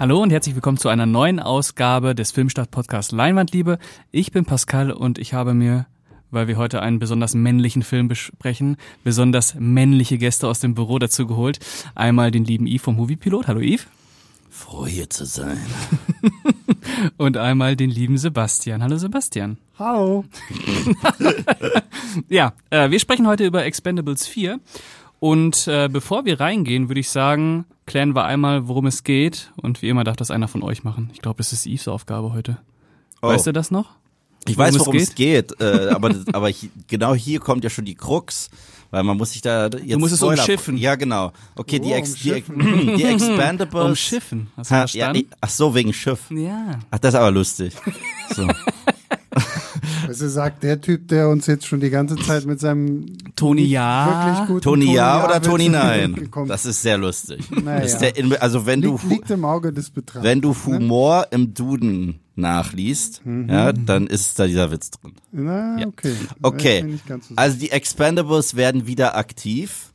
Hallo und herzlich willkommen zu einer neuen Ausgabe des Filmstart Podcast Leinwandliebe. Ich bin Pascal und ich habe mir, weil wir heute einen besonders männlichen Film besprechen, besonders männliche Gäste aus dem Büro dazu geholt. Einmal den lieben Yves vom Moviepilot. Hallo Yves. Froh hier zu sein. und einmal den lieben Sebastian. Hallo Sebastian. Hallo. ja, äh, wir sprechen heute über Expendables 4. Und äh, bevor wir reingehen, würde ich sagen, klären wir einmal, worum es geht. Und wie immer darf das einer von euch machen. Ich glaube, es ist Yves Aufgabe heute. Oh. Weißt du das noch? Ich weiß, worum es geht, es geht äh, aber, aber hier, genau hier kommt ja schon die Krux, weil man muss sich da jetzt Du musst es Spoiler- umschiffen. Ja, genau. Okay, die, Oh, Ex, die, umschiffen. die Expandables. Umschiffen. Hast du Ha, ja, verstanden? nee, ach so, wegen Schiff. Ja. Ach, das ist aber lustig. So. Also sagt der Typ, der uns jetzt schon die ganze Zeit mit seinem Toni ja. Toni ja oder Toni nein? Das ist sehr lustig. Naja. Das ist der, also wenn du, liegt, liegt im Auge des Betrachters. wenn du ne? Humor im Duden nachliest, Mhm. ja, dann ist da dieser Witz drin. Na, okay. Okay. Ganz so. Also die Expendables werden wieder aktiv.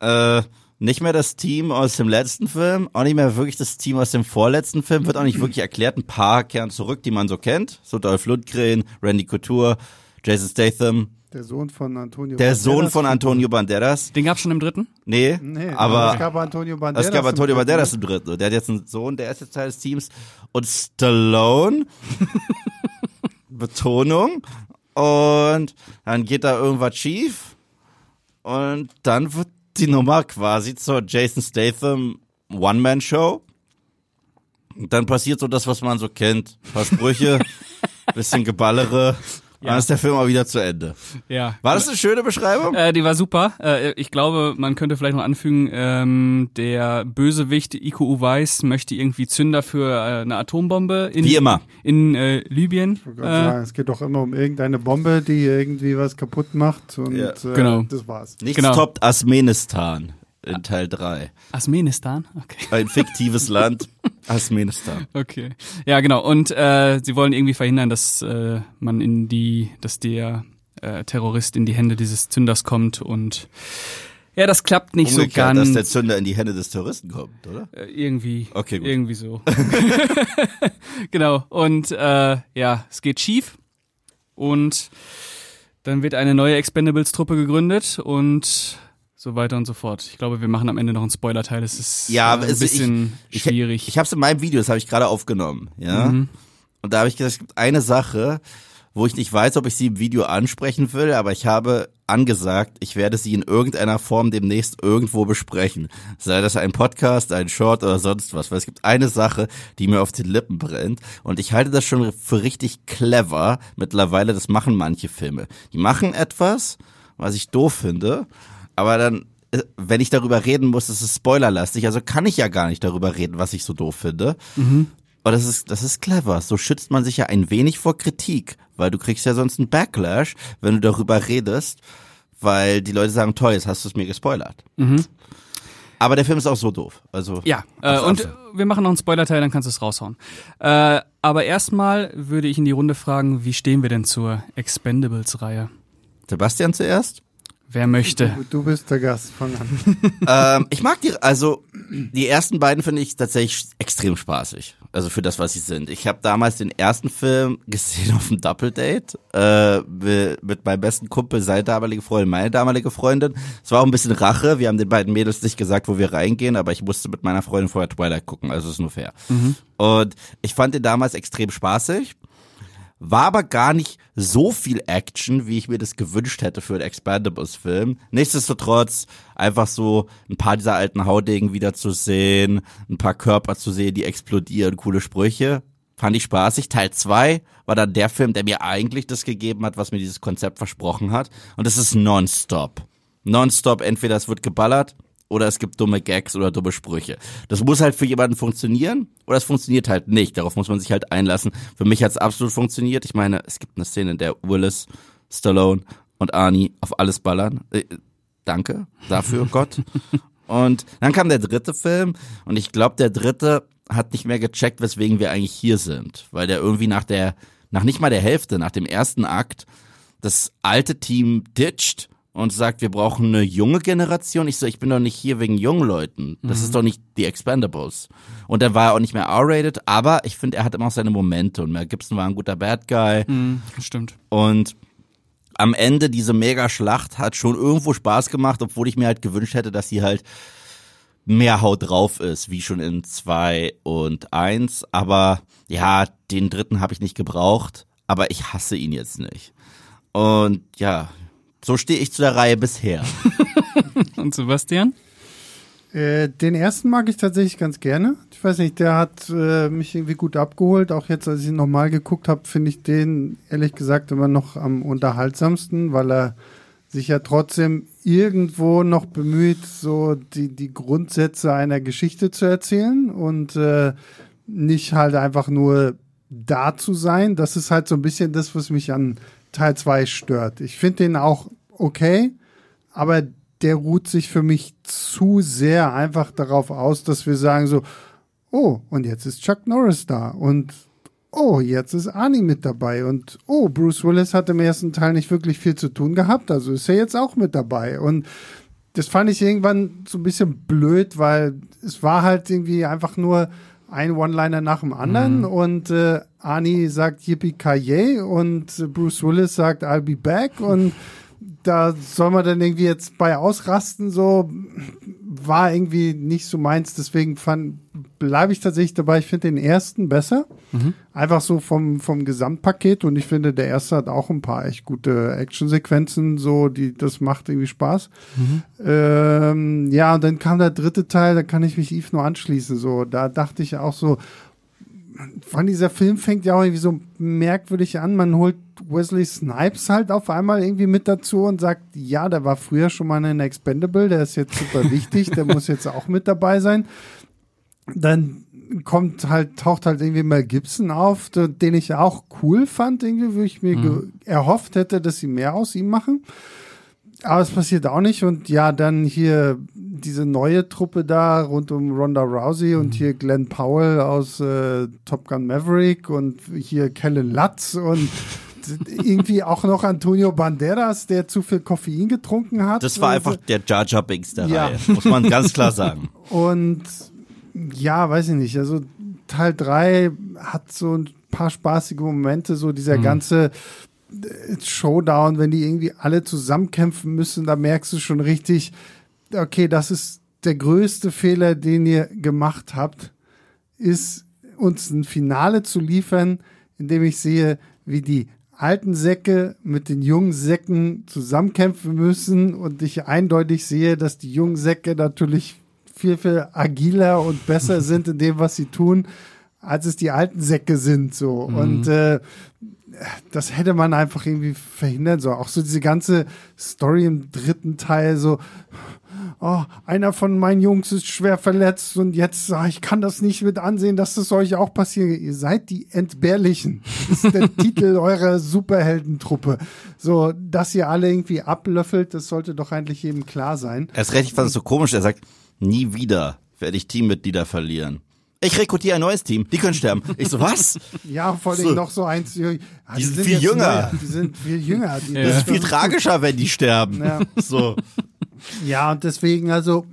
Äh, nicht mehr das Team aus dem letzten Film, auch nicht mehr wirklich das Team aus dem vorletzten Film, wird auch nicht wirklich erklärt. Ein paar kehren zurück, die man so kennt. So Dolph Lundgren, Randy Couture, Jason Statham, der Sohn von Antonio der Sohn Banderas. von Antonio Banderas. Den gab's schon im dritten? Nee, Nee, aber es gab Antonio Banderas. es gab Antonio. Banderas im dritten. Der hat jetzt einen Sohn, der ist jetzt Teil des Teams. Und Stallone, Betonung. Und dann geht da irgendwas schief. Und dann wird die Nummer quasi zur Jason Statham One-Man-Show. Und dann passiert so das, was man so kennt. Ein paar Sprüche, bisschen Geballere. Dann ist der Film auch wieder zu Ende. Ja. War das eine schöne Beschreibung? Äh, die war super. Äh, ich glaube, man könnte vielleicht noch anfügen, ähm, der Bösewicht IQU Weiß möchte irgendwie Zünder für äh, eine Atombombe in, Wie immer. in äh, Libyen. Ich wollte gerade Äh, sagen, es geht doch immer um irgendeine Bombe, die irgendwie was kaputt macht. Und Ja. äh, Genau. das war's. Nichts genau. toppt Asmenistan in Teil 3. Asmenistan? Okay. Ein fiktives Land, Asmenistan. Okay. Ja, genau. Und äh, sie wollen irgendwie verhindern, dass äh, man in die, dass der äh, Terrorist in die Hände dieses Zünders kommt und ja, das klappt nicht so Umgekehrt, ganz. dass der Zünder in die Hände des Terroristen kommt, oder? Äh, irgendwie. Okay, gut. Irgendwie so. genau. Und äh, ja, es geht schief. Und dann wird eine neue Expendables-Truppe gegründet und so weiter und so fort. Ich glaube, wir machen am Ende noch einen Spoiler-Teil. Es ist Ja, äh, ein es- bisschen Ich, schwierig. Ich habe es in meinem Video, das habe ich gerade aufgenommen, ja. Mhm. Und da habe ich gesagt, es gibt eine Sache, wo ich nicht weiß, ob ich sie im Video ansprechen will, aber ich habe angesagt, ich werde sie in irgendeiner Form demnächst irgendwo besprechen. Sei das ein Podcast, ein Short oder sonst was. Weil es gibt eine Sache, die mir auf den Lippen brennt. Und ich halte das schon für richtig clever mittlerweile. Das machen manche Filme. Die machen etwas, was ich doof finde, aber dann äh, wenn ich darüber reden muss, ist es spoilerlastig. Also kann ich ja gar nicht darüber reden, was ich so doof finde. Aber das ist, das ist clever. So schützt man sich ja ein wenig vor Kritik, weil du kriegst ja sonst einen Backlash, wenn du darüber redest, weil die Leute sagen, toll, jetzt hast du es mir gespoilert. Aber der Film ist auch so doof. Also Ja, äh, und wir machen noch einen Spoiler-Teil, dann kannst du es raushauen. Äh, aber erstmal würde ich in die Runde fragen, wie stehen wir denn zur Expendables-Reihe? Sebastian zuerst. Wer möchte? Du, du bist der Gast, fang an. ähm, ich mag die, also die ersten beiden finde ich tatsächlich extrem spaßig. Also für das, was sie sind. Ich habe damals den ersten Film gesehen auf dem Doppeldate äh, mit, mit meinem besten Kumpel, seine damalige Freundin, meine damalige Freundin. Es war auch ein bisschen Rache. Wir haben den beiden Mädels nicht gesagt, wo wir reingehen, aber ich musste mit meiner Freundin vorher Twilight gucken, also ist nur fair. Und ich fand den damals extrem spaßig. War aber gar nicht so viel Action, wie ich mir das gewünscht hätte für einen Expandables-Film. Nichtsdestotrotz einfach so ein paar dieser alten Haudegen wieder zu sehen, ein paar Körper zu sehen, die explodieren, coole Sprüche. Fand ich spaßig. Teil zwei war dann der Film, der mir eigentlich das gegeben hat, was mir dieses Konzept versprochen hat. Und das ist nonstop. Nonstop, entweder es wird geballert oder es gibt dumme Gags oder dumme Sprüche. Das muss halt für jemanden funktionieren oder es funktioniert halt nicht. Darauf muss man sich halt einlassen. Für mich hat es absolut funktioniert. Ich meine, es gibt eine Szene, in der Willis, Stallone und Arnie auf alles ballern. Äh, danke dafür, Gott. Und dann kam der dritte Film und ich glaube, der dritte hat nicht mehr gecheckt, weswegen wir eigentlich hier sind, weil der irgendwie nach der, nach nicht mal der Hälfte, nach dem ersten Akt, das alte Team ditcht und sagt, wir brauchen eine junge Generation. Ich so, ich bin doch nicht hier wegen jungen Leuten. Das ist doch nicht die Expendables. Und dann war er auch nicht mehr R-rated, aber ich finde, er hat immer auch seine Momente und Mel Gibson war ein guter Bad Guy. Mhm, stimmt. Und am Ende diese Mega-Schlacht hat schon irgendwo Spaß gemacht, obwohl ich mir halt gewünscht hätte, dass sie halt mehr Haut drauf ist, wie schon in zwei und eins. Aber ja, den dritten habe ich nicht gebraucht, aber ich hasse ihn jetzt nicht. Und ja, so stehe ich zu der Reihe bisher. Und Sebastian? Äh, den ersten mag ich tatsächlich ganz gerne. Ich weiß nicht, der hat äh, mich irgendwie gut abgeholt. Auch jetzt, als ich ihn nochmal geguckt habe, finde ich den ehrlich gesagt immer noch am unterhaltsamsten, weil er sich ja trotzdem irgendwo noch bemüht, so die, die Grundsätze einer Geschichte zu erzählen und äh, nicht halt einfach nur da zu sein. Das ist halt so ein bisschen das, was mich an Teil 2 stört. Ich finde den auch okay, aber der ruht sich für mich zu sehr einfach darauf aus, dass wir sagen so, oh, und jetzt ist Chuck Norris da und oh, jetzt ist Arnie mit dabei und oh, Bruce Willis hat im ersten Teil nicht wirklich viel zu tun gehabt, also ist er jetzt auch mit dabei. Und das fand ich irgendwann so ein bisschen blöd, weil es war halt irgendwie einfach nur ein One-Liner nach dem anderen und äh, Arnie sagt Yippie Kaye und Bruce Willis sagt I'll be back und da soll man dann irgendwie jetzt bei ausrasten, so war irgendwie nicht so meins, deswegen fand, bleibe ich tatsächlich dabei, ich finde den ersten besser. Einfach so vom, vom Gesamtpaket und ich finde, der erste hat auch ein paar echt gute Actionsequenzen, so, die, das macht irgendwie Spaß. Ähm, ja, und dann kam der dritte Teil, da kann ich mich Yves nur anschließen, so, da dachte ich auch so, wann dieser Film fängt ja auch irgendwie so merkwürdig an. Man holt Wesley Snipes halt auf einmal irgendwie mit dazu und sagt, ja, der war früher schon mal ein Expendable, der ist jetzt super wichtig, der muss jetzt auch mit dabei sein. Dann kommt halt, taucht halt irgendwie Mel Gibson auf, den ich auch cool fand, irgendwie, wo ich mir Mhm. erhofft hätte, dass sie mehr aus ihm machen. Aber es passiert auch nicht. Und ja, dann hier diese neue Truppe da rund um Ronda Rousey und hier Glenn Powell aus äh, Top Gun Maverick und hier Kellen Lutz und irgendwie auch noch Antonio Banderas, der zu viel Koffein getrunken hat. Das war Und, einfach der Jar Jar Binks der Ja. Reihe, muss man ganz klar sagen. Und ja, weiß ich nicht. Also Teil 3 hat so ein paar spaßige Momente, so dieser ganze äh, Showdown, wenn die irgendwie alle zusammenkämpfen müssen, da merkst du schon richtig, okay, das ist der größte Fehler, den ihr gemacht habt, ist uns ein Finale zu liefern, in dem ich sehe, wie die alten Säcke mit den jungen Säcken zusammenkämpfen müssen und ich eindeutig sehe, dass die jungen Säcke natürlich viel, viel agiler und besser sind in dem, was sie tun, als es die alten Säcke sind, so. Und äh, das hätte man einfach irgendwie verhindern sollen. Auch so diese ganze Story im dritten Teil, so, oh, einer von meinen Jungs ist schwer verletzt und jetzt, ah, ich kann das nicht mit ansehen, dass das euch auch passiert. Ihr seid die Entbehrlichen. Das ist der Titel eurer Superheldentruppe. So, dass ihr alle irgendwie ablöffelt, das sollte doch eigentlich jedem klar sein. Erst recht, ich fand es so komisch, er sagt, nie wieder werde ich Teammitglieder verlieren. Ich rekrutiere ein neues Team, die können sterben. Ich so, was? Ja, vor allem So. noch so eins. Ja, Die sind viel jünger. neuer, die sind viel jünger. Die, Das ist viel tragischer, wenn die sterben. Ja. So. Ja, und deswegen, also,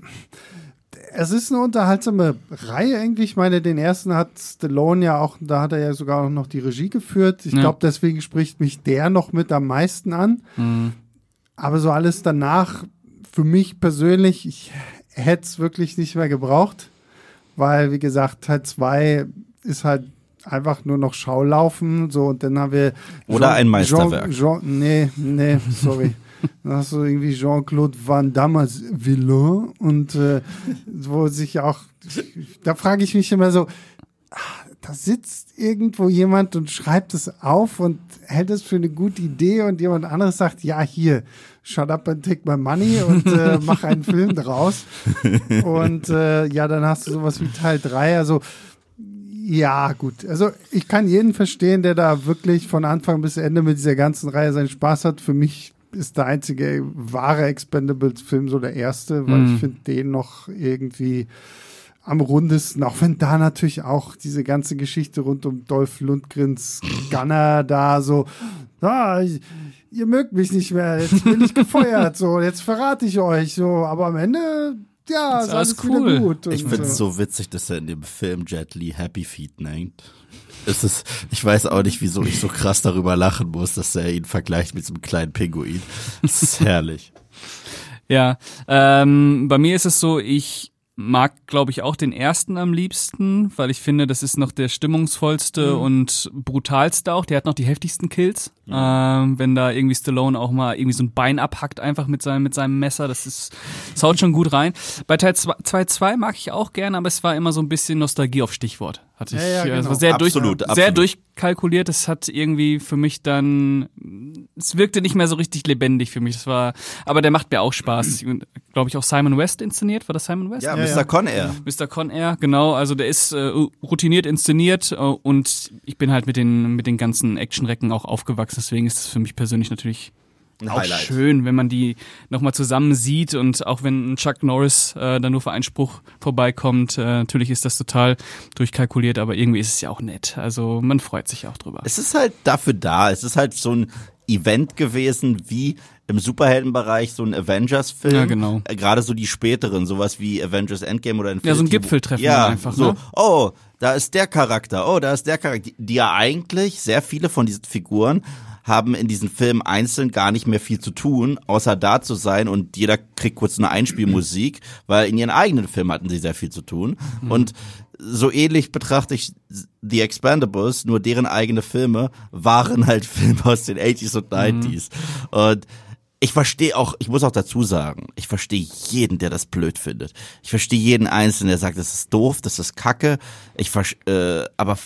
es ist eine unterhaltsame Reihe irgendwie. Ich meine, den ersten hat Stallone ja auch, da hat er ja sogar auch noch die Regie geführt. Ich Ja. glaube, deswegen spricht mich der noch mit am meisten an. Aber so alles danach, für mich persönlich, ich hätte es wirklich nicht mehr gebraucht, weil, wie gesagt, Teil 2 ist halt einfach nur noch Schaulaufen, so, und dann haben wir Oder ein Meisterwerk. Jean, Jean, nee, nee, sorry. Dann hast du irgendwie Jean-Claude Van Damme als Villain und äh, wo sich auch, da frage ich mich immer so, ah, da sitzt irgendwo jemand und schreibt es auf und hält es für eine gute Idee und jemand anderes sagt, ja, hier, shut up and take my money und äh, mach einen Film draus. Und äh, ja, dann hast du sowas wie Teil 3, also ja, gut. Also ich kann jeden verstehen, der da wirklich von Anfang bis Ende mit dieser ganzen Reihe seinen Spaß hat. Für mich ist der einzige wahre Expendables-Film so der erste, weil Mhm. ich finde den noch irgendwie am rundesten, auch wenn da natürlich auch diese ganze Geschichte rund um Dolph Lundgrens Gunner da so, ah, ich, ihr mögt mich nicht mehr, jetzt bin ich gefeuert, so, jetzt verrate ich euch, so, aber am Ende, ja, ist alles, alles cool. gut. Ich finde es so. so witzig, dass er in dem Film Jet Li Happy Feet nennt. Es ist, ich weiß auch nicht, wieso ich so krass darüber lachen muss, dass er ihn vergleicht mit so einem kleinen Pinguin. Das ist herrlich. Ja, ähm, bei mir ist es so, ich mag, glaube ich, auch den ersten am liebsten, weil ich finde, das ist noch der stimmungsvollste mhm. und brutalste auch. Der hat noch die heftigsten Kills. Mhm. Ähm, wenn da irgendwie Stallone auch mal irgendwie so ein Bein abhackt, einfach mit seinem, mit seinem Messer, das ist, das haut schon gut rein. Bei Teil 2 mag ich auch gerne, aber es war immer so ein bisschen Nostalgie auf Stichwort. Hatte ich, ja, ja, genau. es war sehr, absolut, durch, absolut. sehr durchkalkuliert. Es hat irgendwie für mich dann, es wirkte nicht mehr so richtig lebendig für mich. Das war, aber der macht mir auch Spaß. Glaube ich auch Simon West inszeniert. War das Simon West? Ja, ja Mr. Con Air. Mr. Con Air, genau. Also der ist äh, routiniert inszeniert äh, und ich bin halt mit den mit den ganzen Actionrecken auch aufgewachsen. Deswegen ist es für mich persönlich natürlich ein auch Highlight. schön, wenn man die nochmal zusammen sieht und auch wenn Chuck Norris äh, dann nur für einen Spruch vorbeikommt, äh, natürlich ist das total durchkalkuliert, aber irgendwie ist es ja auch nett. Also man freut sich auch drüber. Es ist halt dafür da. Es ist halt so ein Event gewesen, wie im Superheldenbereich so ein Avengers-Film. Ja, genau. Äh, Gerade so die späteren, sowas wie Avengers Endgame oder Infinity Ja, so ein Gipfeltreffen ja, einfach. So, ne? oh, da ist der Charakter, oh, da ist der Charakter. Die, die ja eigentlich, sehr viele von diesen Figuren haben in diesen Filmen einzeln gar nicht mehr viel zu tun, außer da zu sein und jeder kriegt kurz eine Einspielmusik, weil in ihren eigenen Filmen hatten sie sehr viel zu tun. Mhm. Und so ähnlich betrachte ich The Expendables, nur deren eigene Filme waren halt Filme aus den 80s und 90s. Mhm. Und ich verstehe auch, ich muss auch dazu sagen, ich verstehe jeden, der das blöd findet. Ich verstehe jeden Einzelnen, der sagt, das ist doof, das ist kacke. Ich äh, aber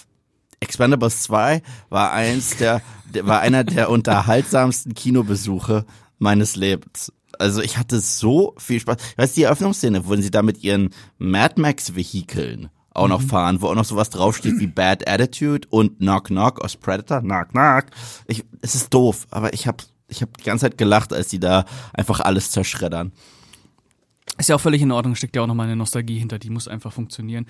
Expendables 2 war eins der, war einer der unterhaltsamsten Kinobesuche meines Lebens. Also ich hatte so viel Spaß. Ich weiß, die Eröffnungsszene, wo sie da mit ihren Mad Max Vehikeln auch noch mhm. fahren, wo auch noch sowas draufsteht wie Bad Attitude und Knock Knock aus Predator, Knock Knock. Ich, es ist doof, aber ich habe ich hab die ganze Zeit gelacht, als die da einfach alles zerschreddern. Ist ja auch völlig in Ordnung, steckt ja auch nochmal eine Nostalgie hinter, die muss einfach funktionieren.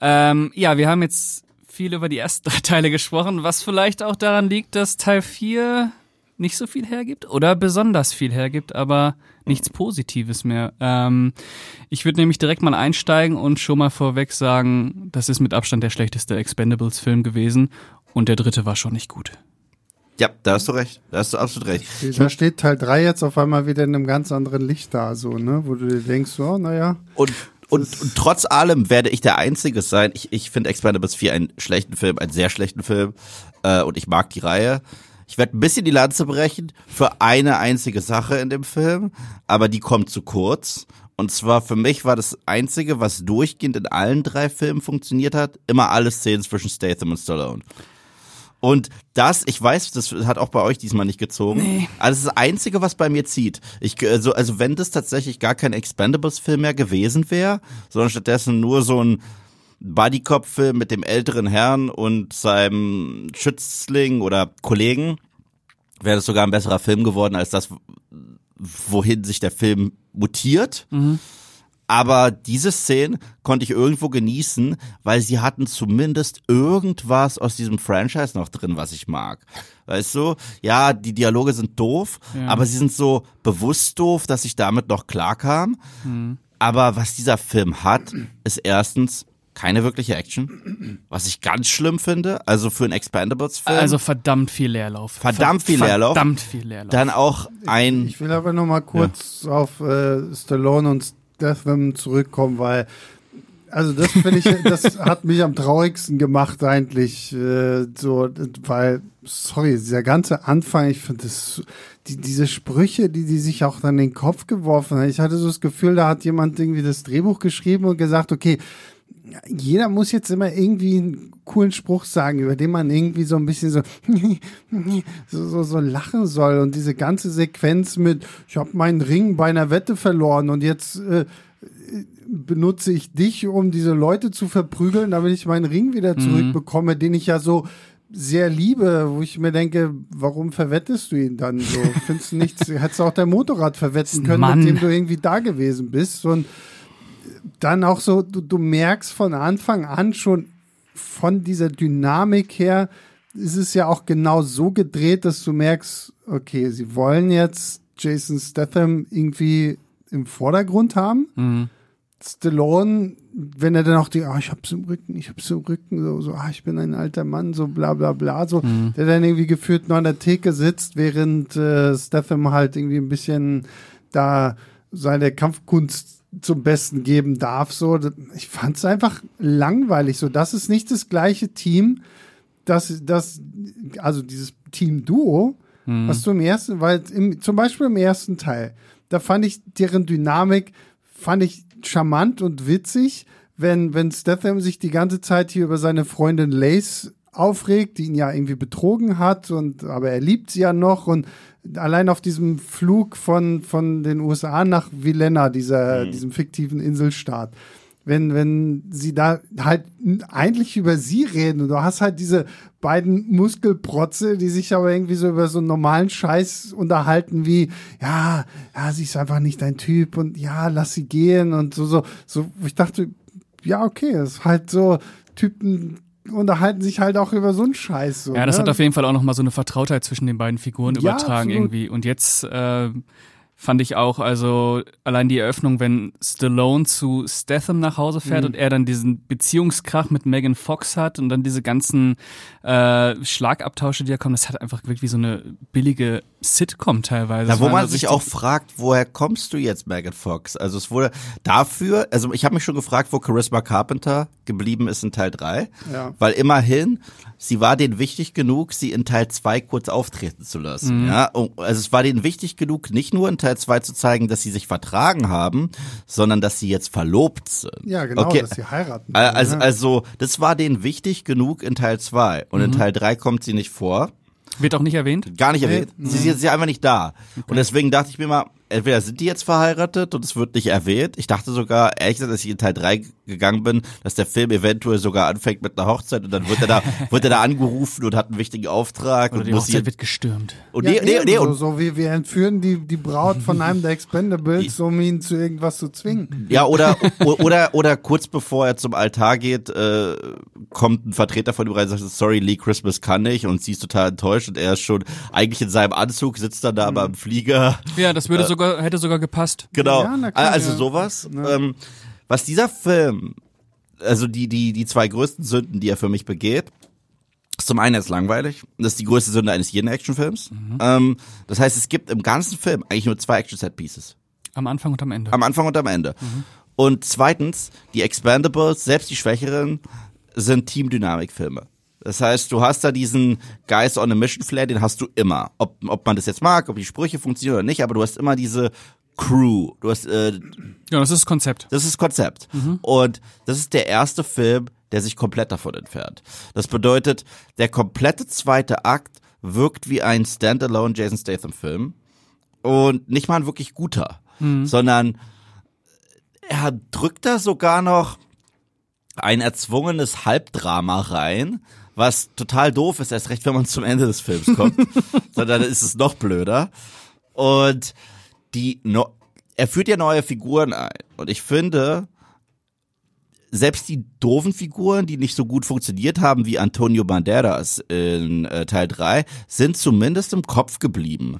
Ähm, ja, wir haben jetzt viel über die ersten drei Teile gesprochen, was vielleicht auch daran liegt, dass Teil 4 nicht so viel hergibt oder besonders viel hergibt, aber nichts Positives mehr. Ähm, ich würde nämlich direkt mal einsteigen und schon mal vorweg sagen, das ist mit Abstand der schlechteste Expendables-Film gewesen und der dritte war schon nicht gut. Ja, da hast du recht. Da hast du absolut recht. Da steht Teil 3 jetzt auf einmal wieder in einem ganz anderen Licht da, so, ne? Wo du dir denkst, oh, naja. Und und, und, trotz allem werde ich der Einzige sein. Ich, ich finde Expendables 4 einen schlechten Film, einen sehr schlechten Film. Äh, und ich mag die Reihe. Ich werde ein bisschen die Lanze brechen für eine einzige Sache in dem Film, aber die kommt zu kurz. Und zwar für mich war das Einzige, was durchgehend in allen drei Filmen funktioniert hat, immer alle Szenen zwischen Statham und Stallone. Und das, ich weiß, das hat auch bei euch diesmal nicht gezogen. Nee. Also das ist das Einzige, was bei mir zieht. Ich, also, also wenn das tatsächlich gar kein Expendables-Film mehr gewesen wäre, sondern stattdessen nur so ein Bodycop-Film mit dem älteren Herrn und seinem Schützling oder Kollegen, wäre das sogar ein besserer Film geworden als das, wohin sich der Film mutiert. Mhm. Aber diese Szene konnte ich irgendwo genießen, weil sie hatten zumindest irgendwas aus diesem Franchise noch drin, was ich mag. Weißt du? Ja, die Dialoge sind doof, ja. aber sie sind so bewusst doof, dass ich damit noch klarkam. Mhm. Aber was dieser Film hat, ist erstens keine wirkliche Action, was ich ganz schlimm finde. Also für einen Expendables-Film. Also verdammt viel Leerlauf. Verdammt viel Leerlauf. Verdammt viel Leerlauf. Dann auch ein. Ich, ich will aber noch mal kurz ja. auf äh, Stallone und Deathwim zurückkommen, weil also das finde ich, das hat mich am traurigsten gemacht eigentlich, äh, so, weil, sorry, dieser ganze Anfang, ich finde das, die, diese Sprüche, die die sich auch dann in den Kopf geworfen haben, ich hatte so das Gefühl, da hat jemand irgendwie das Drehbuch geschrieben und gesagt, okay, jeder muss jetzt immer irgendwie einen coolen Spruch sagen, über den man irgendwie so ein bisschen so, so, so, so lachen soll. Und diese ganze Sequenz mit, ich habe meinen Ring bei einer Wette verloren und jetzt äh, benutze ich dich, um diese Leute zu verprügeln, damit ich meinen Ring wieder mhm. zurückbekomme, mhm. den ich ja so sehr liebe, wo ich mir denke, warum verwettest du ihn dann so? Findest du nichts, hättest du auch dein Motorrad verwetten können, Mann. mit dem du irgendwie da gewesen bist und dann auch so, du, du merkst von Anfang an schon von dieser Dynamik her, ist es ja auch genau so gedreht, dass du merkst, okay, sie wollen jetzt Jason Statham irgendwie im Vordergrund haben. Mhm. Stallone, wenn er dann auch die, ah, ich hab's im Rücken, ich hab's im Rücken, so, so, ah, ich bin ein alter Mann, so bla bla bla, so, der dann irgendwie geführt nur an der Theke sitzt, während äh, Statham halt irgendwie ein bisschen da seine Kampfkunst zum Besten geben darf, so. Ich fand's einfach langweilig, so. Das ist nicht das gleiche Team, das, das, also dieses Team-Duo, was du im ersten, weil im, zum Beispiel im ersten Teil, da fand ich deren Dynamik, fand ich charmant und witzig, wenn, wenn Statham sich die ganze Zeit hier über seine Freundin Lace aufregt, die ihn ja irgendwie betrogen hat und, aber er liebt sie ja noch und allein auf diesem Flug von, von den USA nach Villena, dieser, diesem fiktiven Inselstaat, wenn, wenn sie da halt eigentlich über sie reden und du hast halt diese beiden Muskelprotze, die sich aber irgendwie so über so einen normalen Scheiß unterhalten wie, ja, ja, sie ist einfach nicht dein Typ und ja, lass sie gehen und so, so, so, ich dachte, ja, okay, es ist halt so, Typen unterhalten sich halt auch über so einen Scheiß. So, Ja, das ne? hat auf jeden Fall auch nochmal so eine Vertrautheit zwischen den beiden Figuren Ja, übertragen absolut. irgendwie. Und jetzt äh, fand ich auch, also allein die Eröffnung, wenn Stallone zu Statham nach Hause fährt Mhm. und er dann diesen Beziehungskrach mit Megan Fox hat und dann diese ganzen äh, Schlagabtausche, die da kommen, das hat einfach wirklich wie so eine billige Sitcom teilweise. Da, Das wo man sich auch fragt, woher kommst du jetzt, Megan Fox? Also es wurde dafür, also ich habe mich schon gefragt, wo Charisma Carpenter geblieben ist in Teil 3. Ja. Weil immerhin, sie war denen wichtig genug, sie in Teil 2 kurz auftreten zu lassen. Ja, Und- also es war denen wichtig genug, nicht nur in Teil 2 zu zeigen, dass sie sich vertragen haben, sondern dass sie jetzt verlobt sind. Ja, genau, Okay. dass sie heiraten. Al- Also, ja. also, das war denen wichtig genug in Teil 2. Und in Teil 3 kommt sie nicht vor. Wird auch nicht erwähnt? Gar nicht erwähnt. Sie ist jetzt ja einfach nicht da. Und deswegen dachte ich mir mal, entweder sind die jetzt verheiratet und es wird nicht erwähnt. Ich dachte sogar, ehrlich gesagt, als ich in Teil 3 gegangen bin, dass der Film eventuell sogar anfängt mit einer Hochzeit und dann wird er da, wird er da angerufen und hat einen wichtigen Auftrag Oder und die muss Hochzeit wird gestürmt. und ja, nee, nee, nee, so, und so wie wir entführen die, die Braut von einem der Expendables, um ihn zu irgendwas zu zwingen. Ja, oder, oder, oder kurz bevor er zum Altar geht, äh, kommt ein Vertreter von ihm rein und sagt, sorry, Lee Christmas kann nicht und sie ist total enttäuscht und er ist schon eigentlich in seinem Anzug, sitzt dann da aber im Flieger. Ja, das würde sogar, hätte sogar gepasst. Genau. Ja, klar, also ja. sowas. Ähm, was dieser Film, also die, die, die zwei größten Sünden, die er für mich begeht, ist zum einen er ist langweilig. Das ist die größte Sünde eines jeden Actionfilms. Ähm, das heißt, es gibt im ganzen Film eigentlich nur zwei Action-Set-Pieces. Am Anfang und am Ende. Am Anfang und am Ende. Und zweitens, die Expendables, selbst die Schwächeren, sind Teamdynamik-Filme. Das heißt, du hast da diesen Guys on a Mission Flair, den hast du immer. Ob, ob man das jetzt mag, ob die Sprüche funktionieren oder nicht, aber du hast immer diese Crew. Du hast, äh, ja, das ist Konzept. das ist Konzept. Und das ist der erste Film, der sich komplett davon entfernt. Das bedeutet, der komplette zweite Akt wirkt wie ein Standalone Jason Statham Film und nicht mal ein wirklich guter, sondern er drückt da sogar noch ein erzwungenes Halbdrama rein, was total doof ist, erst recht, wenn man zum Ende des Films kommt, sondern dann ist es noch blöder. Und die no er führt ja neue Figuren ein. Und ich finde, selbst die doofen Figuren, die nicht so gut funktioniert haben wie Antonio Banderas in äh, Teil 3, sind zumindest im Kopf geblieben.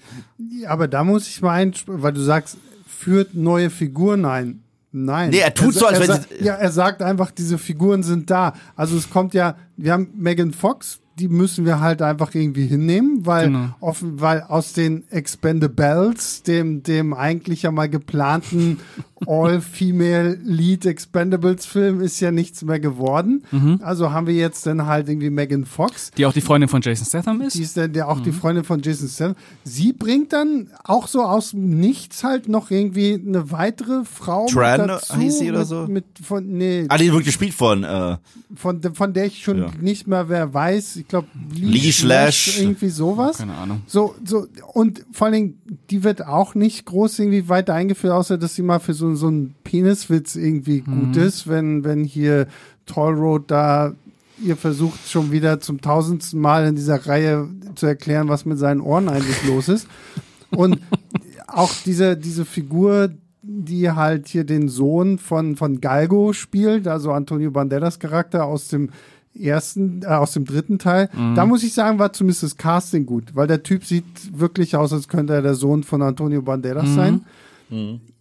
Aber da muss ich mal ein, weil du sagst, führt neue Figuren ein. Nein. Nee, er tut so, als er wenn sa- Ja, er sagt einfach, diese Figuren sind da. Also es kommt ja, wir haben Megan Fox, die müssen wir halt einfach irgendwie hinnehmen, weil Genau. offen, weil aus den Expendables, dem, dem eigentlich ja mal geplanten All-Female Lead Expendables Film ist ja nichts mehr geworden. Mhm. Also haben wir jetzt dann halt irgendwie Megan Fox. Die auch die Freundin von Jason Statham ist. Die ist dann ja auch Mhm. die Freundin von Jason Statham. Sie bringt dann auch so aus dem Nichts halt noch irgendwie eine weitere Frau Tran, mit dazu. hieß sie oder mit, so? Mit von, nee, Ah, die wird gespielt von, äh, von, von der ich schon Ja. nicht mehr wer weiß. Ich glaube, Lee Schlash. irgendwie sowas. Keine Ahnung. So, so, und vor allen Dingen, die wird auch nicht groß irgendwie weiter eingeführt, außer dass sie mal für so, so einen Peniswitz irgendwie gut ist, wenn, wenn hier Tollroad da ihr versucht schon wieder zum tausendsten Mal in dieser Reihe zu erklären, was mit seinen Ohren eigentlich los ist. Und auch diese, diese Figur, die halt hier den Sohn von, von Galgo spielt, also Antonio Banderas Charakter aus dem ersten, äh, aus dem dritten Teil. Da muss ich sagen, war zumindest das Casting gut, weil der Typ sieht wirklich aus, als könnte er der Sohn von Antonio Banderas sein.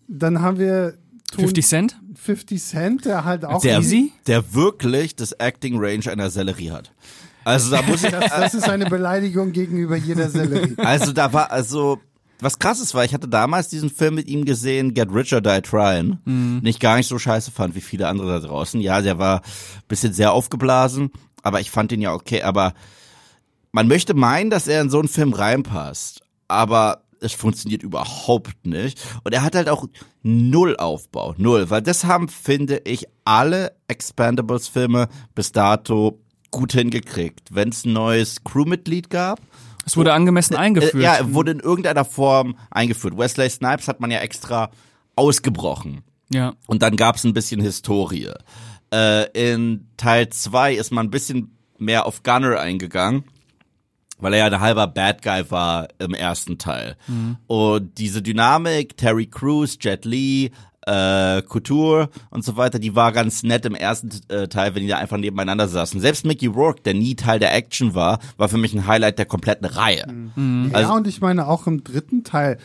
Dann haben wir Ton- 50 Cent? 50 Cent, der halt auch Der, Easy? der wirklich das Acting Range einer Sellerie hat. Also da muss ich, das, das ist eine Beleidigung gegenüber jeder Sellerie. also da war, also, was krasses war, ich hatte damals diesen Film mit ihm gesehen, Get Rich or Die Tryin', den ich gar nicht so scheiße fand wie viele andere da draußen. Ja, der war ein bisschen sehr aufgeblasen, aber ich fand ihn ja okay, aber man möchte meinen, dass er in so einen Film reinpasst, aber es funktioniert überhaupt nicht. Und er hat halt auch null Aufbau, null, weil das haben, finde ich, alle Expendables-Filme bis dato gut hingekriegt. Wenn es ein neues Crewmitglied gab, Es wurde angemessen eingeführt. äh, ja, er wurde in irgendeiner Form eingeführt. Wesley Snipes hat man ja extra ausgebrochen. ja. Und dann gab's ein bisschen Historie. Äh, in Teil 2 ist man ein bisschen mehr auf Gunner eingegangen, weil er ja ein halber Bad Guy war im ersten Teil. Und diese Dynamik, Terry Crews, Jet Li, äh, Couture und so weiter, die war ganz nett im ersten äh, Teil, wenn die da einfach nebeneinander saßen. Selbst Mickey Rourke, der nie Teil der Action war, war für mich ein Highlight der kompletten Reihe. ja, und ich meine auch im dritten Teil,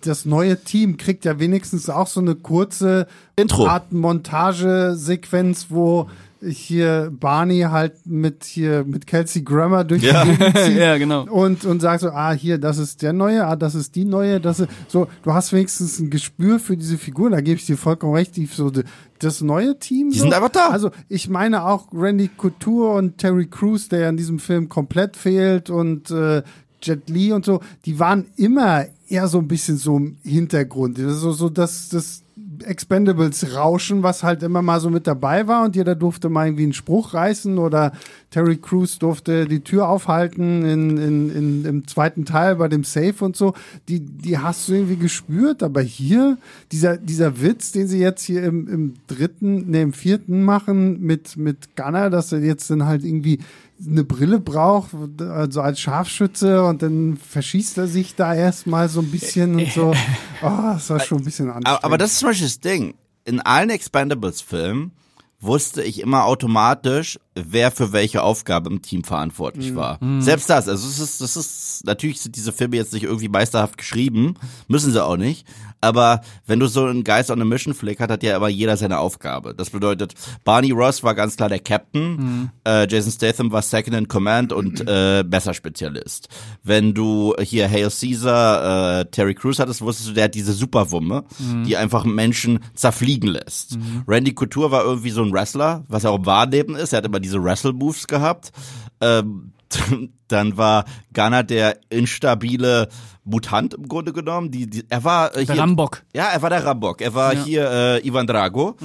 das neue Team kriegt ja wenigstens auch so eine kurze Intro. Art Montagesequenz, wo hier Barney halt mit hier mit Kelsey Grammer durch Ja. Gegend Ja, genau. und und sagt so, ah hier, das ist der neue, ah das ist die neue, das ist so, du hast wenigstens ein Gespür für diese Figur, da gebe ich dir vollkommen recht, die so das neue Team. Die so. sind einfach da. Also ich meine auch Randy Couture und Terry Crews, der ja in diesem Film komplett fehlt und äh, Jet Li und so, die waren immer eher so ein bisschen so im Hintergrund. So, so das, das Expendables-Rauschen, was halt immer mal so mit dabei war und jeder durfte mal irgendwie einen Spruch reißen oder Terry Crews durfte die Tür aufhalten in, in, in, im zweiten Teil bei dem Safe und so. Die, die hast du irgendwie gespürt, aber hier, dieser, dieser Witz, den sie jetzt hier im, im dritten, ne, im vierten machen mit, mit Gunner, dass er jetzt dann halt irgendwie eine Brille braucht, also als Scharfschütze und dann verschießt er sich da erstmal so ein bisschen und so. Oh, das war schon ein bisschen anstrengend. Aber, das ist zum Beispiel das Ding. In allen Expendables-Filmen wusste ich immer automatisch, wer für welche Aufgabe im Team verantwortlich war. Selbst das, also es ist, das ist, natürlich sind diese Filme jetzt nicht irgendwie meisterhaft geschrieben, müssen sie auch nicht, aber wenn du so einen Geist on a Mission Flick hat, hat ja immer jeder seine Aufgabe. Das bedeutet, Barney Ross war ganz klar der Captain, äh, Jason Statham war Second in Command und äh, Messerspezialist. Wenn du hier Hail Caesar, äh, Terry Crews hattest, wusstest du, der hat diese Superwumme, die einfach Menschen zerfliegen lässt. Randy Couture war irgendwie so ein Wrestler, was ja auch im Wahrleben ist. Er hat immer diese Wrestle-Moves gehabt. Ähm, dann war Gunner der instabile Mutant im Grunde genommen. Die, die, er war äh, Der hier, Rambock. ja, er war der Rambock. Er war Ja. hier äh, Ivan Drago.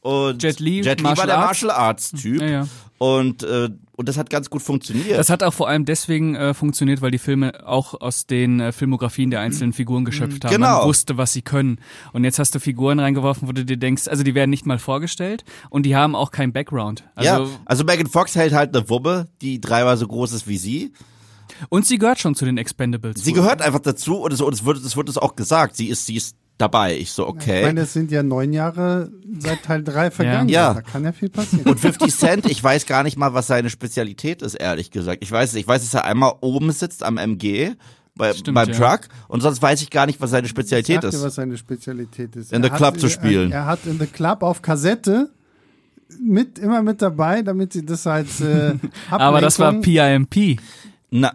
Und Jet Li, Jet Li war der Arts. Martial Arts Typ. Ja, ja. Und, äh, und das hat ganz gut funktioniert. Das hat auch vor allem deswegen äh, funktioniert, weil die Filme auch aus den äh, Filmografien der einzelnen Figuren geschöpft haben. Genau. Man wusste, was sie können. Und jetzt hast du Figuren reingeworfen, wo du dir denkst, also die werden nicht mal vorgestellt und die haben auch keinen Background. Also, ja, also Megan Fox hält halt eine Wumme, die dreimal so groß ist wie sie. Und sie gehört schon zu den Expendables. Sie gehört einfach dazu und es, und es wird, es wird es auch gesagt. Sie ist, sie ist dabei. Ich so, Ich okay. meine, es sind ja neun Jahre seit Teil drei vergangen. Ja. Da kann ja viel passieren. Und 50 Cent, ich weiß gar nicht mal, was seine Spezialität ist, ehrlich gesagt. Ich weiß, ich weiß, dass er einmal oben sitzt am MG bei, Stimmt, beim ja. Truck und sonst weiß ich gar nicht, was seine Ich Spezialität sag dir, ist. was seine Spezialität ist. In Er the hat- Club zu spielen. Er, er hat in the Club auf Kassette mit immer mit dabei, damit sie das als äh, Aber das war PIMP. Na,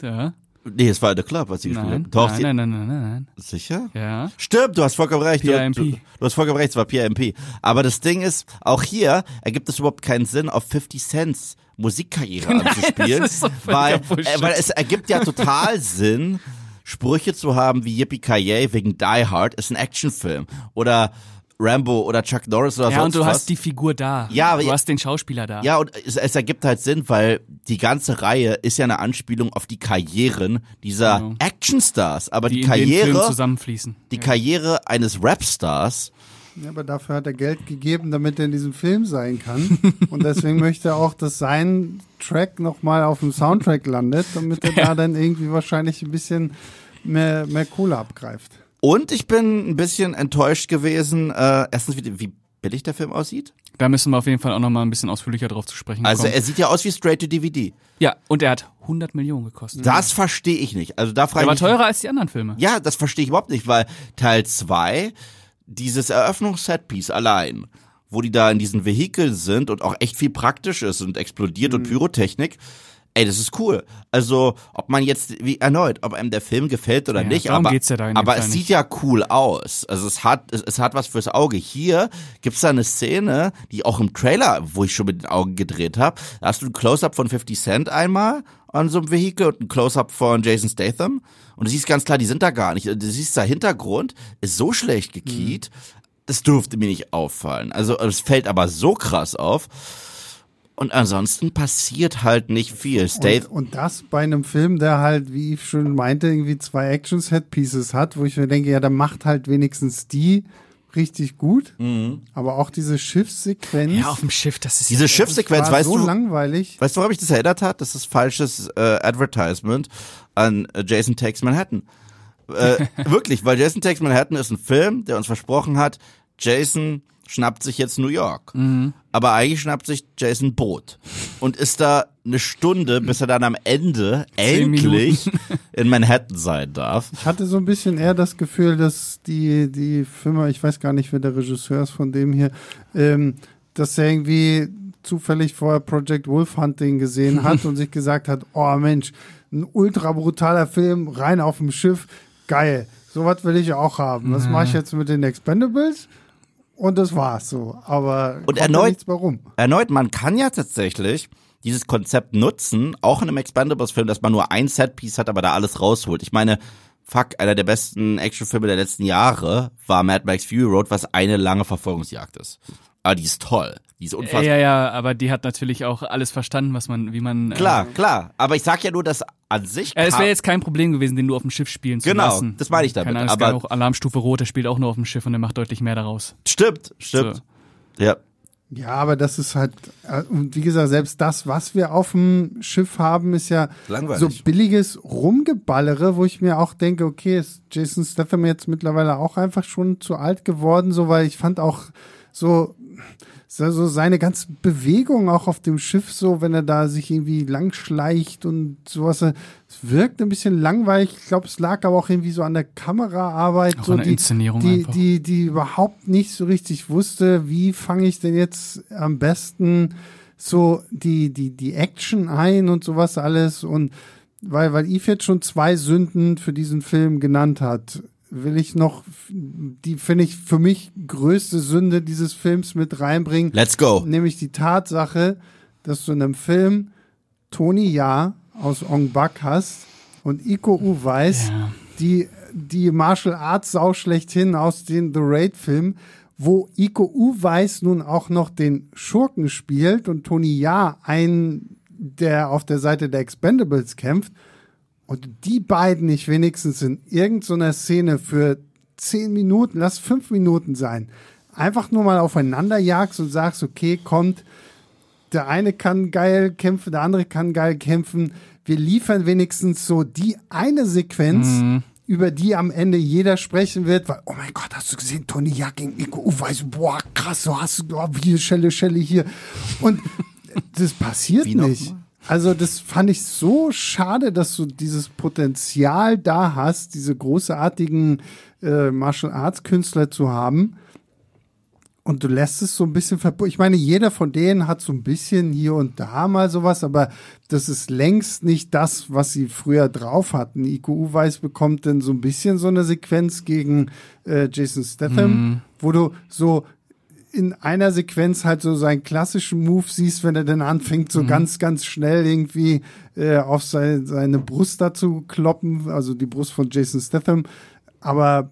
Ja. Nee, es war the Club, was sie gespielt Nein, haben. Doch, nein, sie, nein, nein, nein, nein, nein. sicher? Ja. Stimmt, du hast vollkommen recht. Du, PIMP. du, du hast vollkommen recht, es war PIMP. Aber das Ding ist, auch hier ergibt es überhaupt keinen Sinn, auf 50 Cents Musikkarriere anzuspielen, das ist so weil, äh, weil es ergibt ja total Sinn, Sprüche zu haben wie Yippie Kaye wegen Die Hard, ist ein Actionfilm. Oder Rambo oder Chuck Norris oder Ja, sonst und du was. hast die Figur da. Ja, du ja- hast den Schauspieler da. Ja, und es, es ergibt halt Sinn, weil die ganze Reihe ist ja eine Anspielung auf die Karrieren dieser Genau. Actionstars. Aber die die, in den Film Karriere, zusammenfließen. die Karriere eines Rapstars Ja, aber dafür hat er Geld gegeben, damit er in diesem Film sein kann. Und deswegen möchte er auch, dass sein Track nochmal auf dem Soundtrack landet, damit er da dann irgendwie wahrscheinlich ein bisschen mehr, mehr Kohle abgreift. Und ich bin ein bisschen enttäuscht gewesen, äh, erstens wie, wie billig der Film aussieht? Da müssen wir auf jeden Fall auch noch mal ein bisschen ausführlicher drauf zu sprechen Also kommen. er sieht ja aus wie straight to DVD. ja, und er hat 100 Millionen gekostet. Das verstehe ich nicht. Also da Der frage war ich teurer als die anderen Filme. Ja, das verstehe ich überhaupt nicht, weil Teil 2, dieses Eröffnungssetpiece allein, wo die da in diesen Vehikeln sind und auch echt viel praktisch ist und explodiert Mhm. und Pyrotechnik, ey, das ist cool. Also, ob man jetzt, wie erneut, ob einem der Film gefällt oder Ja, nicht, aber, geht's ja aber es nicht. sieht ja cool aus. Also es hat, es, es hat was fürs Auge. Hier gibt's da eine Szene, die auch im Trailer, wo ich schon mit den Augen gedreht habe, da hast du ein Close-Up von 50 Cent einmal an so einem Vehikel und ein Close-Up von Jason Statham. Und du siehst ganz klar, die sind da gar nicht. Du siehst, der Hintergrund ist so schlecht gekiet, das dürfte mir nicht auffallen. Also es fällt aber so krass auf. Und ansonsten passiert halt nicht viel. Und, Statham, und das bei einem Film, der halt, wie ich schon meinte, irgendwie zwei Action-Set-Pieces hat, wo ich mir denke, ja, dann macht halt wenigstens die richtig gut. Aber auch diese Schiffssequenz Ja, auf dem Schiff, das ist diese Schiffssequenz, war weißt so du, langweilig. Weißt du, woran mich das erinnert hat? Das ist falsches äh, Advertisement an äh, Jason Takes Manhattan. Äh, wirklich, weil Jason Takes Manhattan ist ein Film, der uns versprochen hat, Jason schnappt sich jetzt New York. Aber eigentlich schnappt sich Jason Boot und ist da eine Stunde, bis er dann am Ende endlich in Manhattan sein darf. Ich hatte so ein bisschen eher das Gefühl, dass die, die Firma, ich weiß gar nicht, wer der Regisseur ist von dem hier, ähm, dass er irgendwie zufällig vorher Project Wolf Hunting gesehen hat und sich gesagt hat, oh Mensch, ein ultra brutaler Film, rein auf dem Schiff, geil. Sowas will ich auch haben. Was mache ich jetzt mit den Expendables? Und das war's so. Aber Und kommt ja erneut-. Erneut, man kann ja tatsächlich dieses Konzept nutzen, auch in einem Expendables-Film, dass man nur ein Setpiece hat, aber da alles rausholt. Ich meine, fuck, einer der besten Actionfilme der letzten Jahre war Mad Max Fury Road, was eine lange Verfolgungsjagd ist. Aber die ist toll. Die ist unfassbar. Ja, ja, aber die hat natürlich auch alles verstanden, was man, wie man. äh, Klar, klar. Aber ich sag ja nur, dass an sich. Äh, es wäre jetzt kein Problem gewesen, den nur auf dem Schiff spielen zu Genau, lassen. das meine ich damit, Keine Ahnung, aber- auch Alarmstufe Rot, der spielt auch nur auf dem Schiff und der macht deutlich mehr daraus. stimmt, stimmt. Ja. Ja, aber das ist halt, äh, und wie gesagt, selbst das, was wir auf dem Schiff haben, ist ja Langweilig. so billiges Rumgeballere, wo ich mir auch denke, okay, ist Jason Statham jetzt mittlerweile auch einfach schon zu alt geworden, so, weil ich fand auch so, so seine ganze Bewegung auch auf dem Schiff, so, wenn er da sich irgendwie langschleicht und sowas, äh, es wirkt ein bisschen langweilig. Ich glaube, es lag aber auch irgendwie so an der Kameraarbeit, Auch so an der die, Inszenierung die, einfach. die, die überhaupt nicht so richtig wusste, wie fange ich denn jetzt am besten so die, die, die Action ein und sowas alles. Und weil, weil Yves jetzt schon zwei Sünden für diesen Film genannt hat, will ich noch die, finde ich, für mich größte Sünde dieses Films mit reinbringen. Let's go. Nämlich die Tatsache, dass du in einem Film Tony Ja aus Ong Bak hast und Iko Uweis, Ja. die, die Martial Arts Sau schlechthin aus den The Raid Filmen, wo Iko Uweis nun auch noch den Schurken spielt und Tony Ja einen, der auf der Seite der Expendables kämpft und die beiden nicht wenigstens in irgendeiner Szene für zehn Minuten, lass fünf Minuten sein, einfach nur mal aufeinander jagst und sagst, okay, kommt, der eine kann geil kämpfen, der andere kann geil kämpfen. Wir liefern wenigstens so die eine Sequenz, über die am Ende jeder sprechen wird, weil, oh mein Gott, hast du gesehen, Tony Jagd gegen Nico Uweis, boah, krass, so hast du, oh, hier, Schelle, Schelle hier. Und das passiert nicht. mal? Also das fand ich so schade, dass du dieses Potenzial da hast, diese großartigen äh, Martial Arts Künstler zu haben. Und du lässt es so ein bisschen verbu Ich meine, jeder von denen hat so ein bisschen hier und da mal sowas, aber das ist längst nicht das, was sie früher drauf hatten. IQ Weiß bekommt dann so ein bisschen so eine Sequenz gegen äh, Jason Statham, wo du so in einer Sequenz halt so seinen klassischen Move siehst, wenn er dann anfängt, so ganz, ganz schnell irgendwie äh, auf sein, seine Brust dazu kloppen, also die Brust von Jason Statham. Aber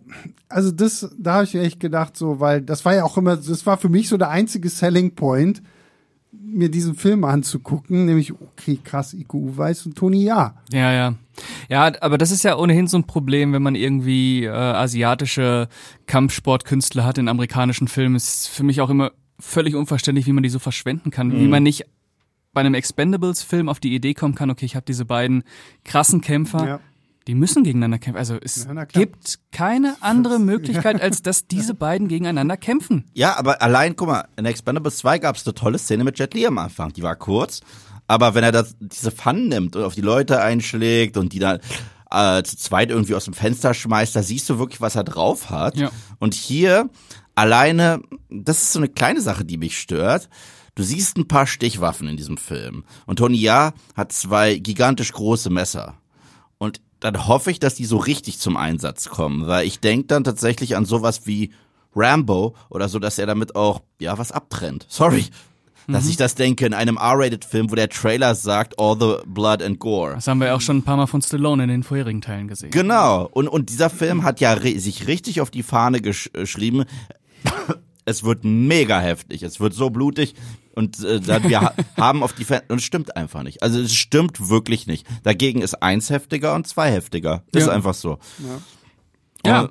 also das, da habe ich echt gedacht, so, weil das war ja auch immer, das war für mich so der einzige Selling Point, mir diesen Film anzugucken, nämlich, okay, krass, IQ weiß und Tony ja. Ja, ja. Ja, aber das ist ja ohnehin so ein Problem, wenn man irgendwie äh, asiatische Kampfsportkünstler hat in amerikanischen Filmen. Ist für mich auch immer völlig unverständlich, wie man die so verschwenden kann. Wie man nicht bei einem Expendables-Film auf die Idee kommen kann, okay, ich habe diese beiden krassen Kämpfer, Ja. Die müssen gegeneinander kämpfen. Also es Ja, gibt keine andere Möglichkeit, als dass diese beiden gegeneinander kämpfen. Ja, aber allein, guck mal, in Expendables 2 gab es eine tolle Szene mit Jet Li am Anfang. Die war kurz, aber wenn er das, diese Pfannen nimmt und auf die Leute einschlägt und die dann äh, zu zweit irgendwie aus dem Fenster schmeißt, da siehst du wirklich, was er drauf hat. Ja. Und hier alleine, das ist so eine kleine Sache, die mich stört. Du siehst ein paar Stichwaffen in diesem Film. Und Tony Ja hat zwei gigantisch große Messer. Und dann hoffe ich, dass die so richtig zum Einsatz kommen, weil ich denke dann tatsächlich an sowas wie Rambo oder so, dass er damit auch, ja, was abtrennt. Sorry, dass ich das denke in einem R-Rated-Film, wo der Trailer sagt, all the blood and gore. Das haben wir ja auch schon ein paar Mal von Stallone in den vorherigen Teilen gesehen. Genau. Und, und dieser Film hat ja ri- sich richtig auf die Fahne gesch äh, geschrieben. Es wird mega heftig. Es wird so blutig. Und äh, wir ha haben auf die Fan und es stimmt einfach nicht. Also es stimmt wirklich nicht. Dagegen ist eins heftiger und zwei heftiger. Ist Ja. einfach so. Ja. Und,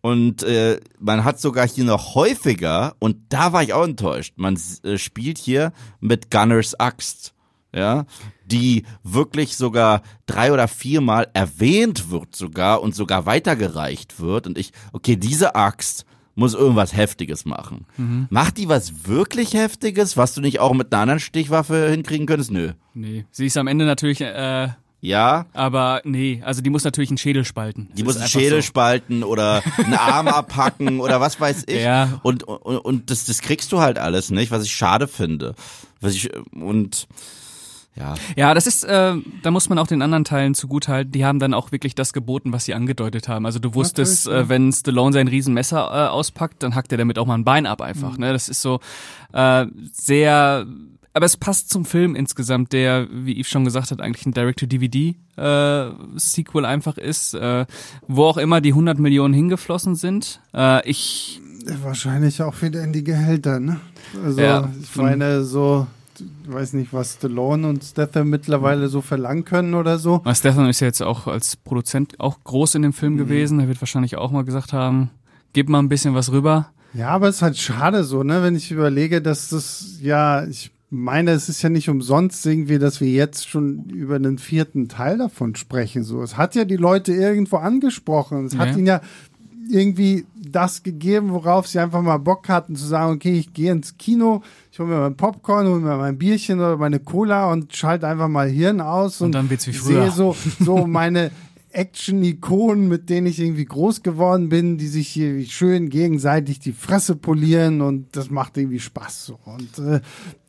und äh, man hat sogar hier noch häufiger, und da war ich auch enttäuscht, man äh, spielt hier mit Gunners Axt, ja, die wirklich sogar drei oder viermal erwähnt wird sogar und sogar weitergereicht wird. Und ich, okay, diese Axt muss irgendwas Heftiges machen. Macht die was wirklich Heftiges, was du nicht auch mit einer anderen Stichwaffe hinkriegen könntest? Nö. Nee, sie ist am Ende natürlich, äh, Ja, aber nee, also die muss natürlich einen Schädel spalten. Die Das muss einen Schädel so. spalten oder einen Arm abhacken oder was weiß ich. Ja. Und, und, und das, das kriegst du halt alles nicht, was ich schade finde. Was ich, und, ja. Ja, das ist, äh, da muss man auch den anderen Teilen zugutehalten. Die haben dann auch wirklich das geboten, was sie angedeutet haben. Also du wusstest, Natürlich, ja. äh, wenn Stallone sein Riesenmesser äh, auspackt, dann hackt er damit auch mal ein Bein ab einfach. Mhm. Ne? Das ist so äh, sehr, aber es passt zum Film insgesamt, der, wie Yves schon gesagt hat, eigentlich ein Direct-to-DVD-Sequel einfach ist, äh, wo auch immer die 100 Millionen hingeflossen sind. Äh, ich Wahrscheinlich auch wieder in die Gehälter, ne? Also, Ja, ich meine, so, ich weiß nicht, was Stallone und Statham mittlerweile so verlangen können oder so. Weil Stefan ist ja jetzt auch als Produzent auch groß in dem Film gewesen. Er wird wahrscheinlich auch mal gesagt haben, gib mal ein bisschen was rüber. Ja, aber es ist halt schade so, ne, wenn ich überlege, dass das, ja, ich meine, es ist ja nicht umsonst irgendwie, dass wir jetzt schon über einen vierten Teil davon sprechen. So, es hat ja die Leute irgendwo angesprochen. Es Ja. hat ihnen ja irgendwie das gegeben, worauf sie einfach mal Bock hatten, zu sagen, okay, ich gehe ins Kino, ich hole mir mein Popcorn, hole mir mein Bierchen oder meine Cola und schalte einfach mal Hirn aus und, Und dann wird's wie früher. sehe so, so meine Action-Ikonen, mit denen ich irgendwie groß geworden bin, die sich hier schön gegenseitig die Fresse polieren und das macht irgendwie Spaß. Und äh,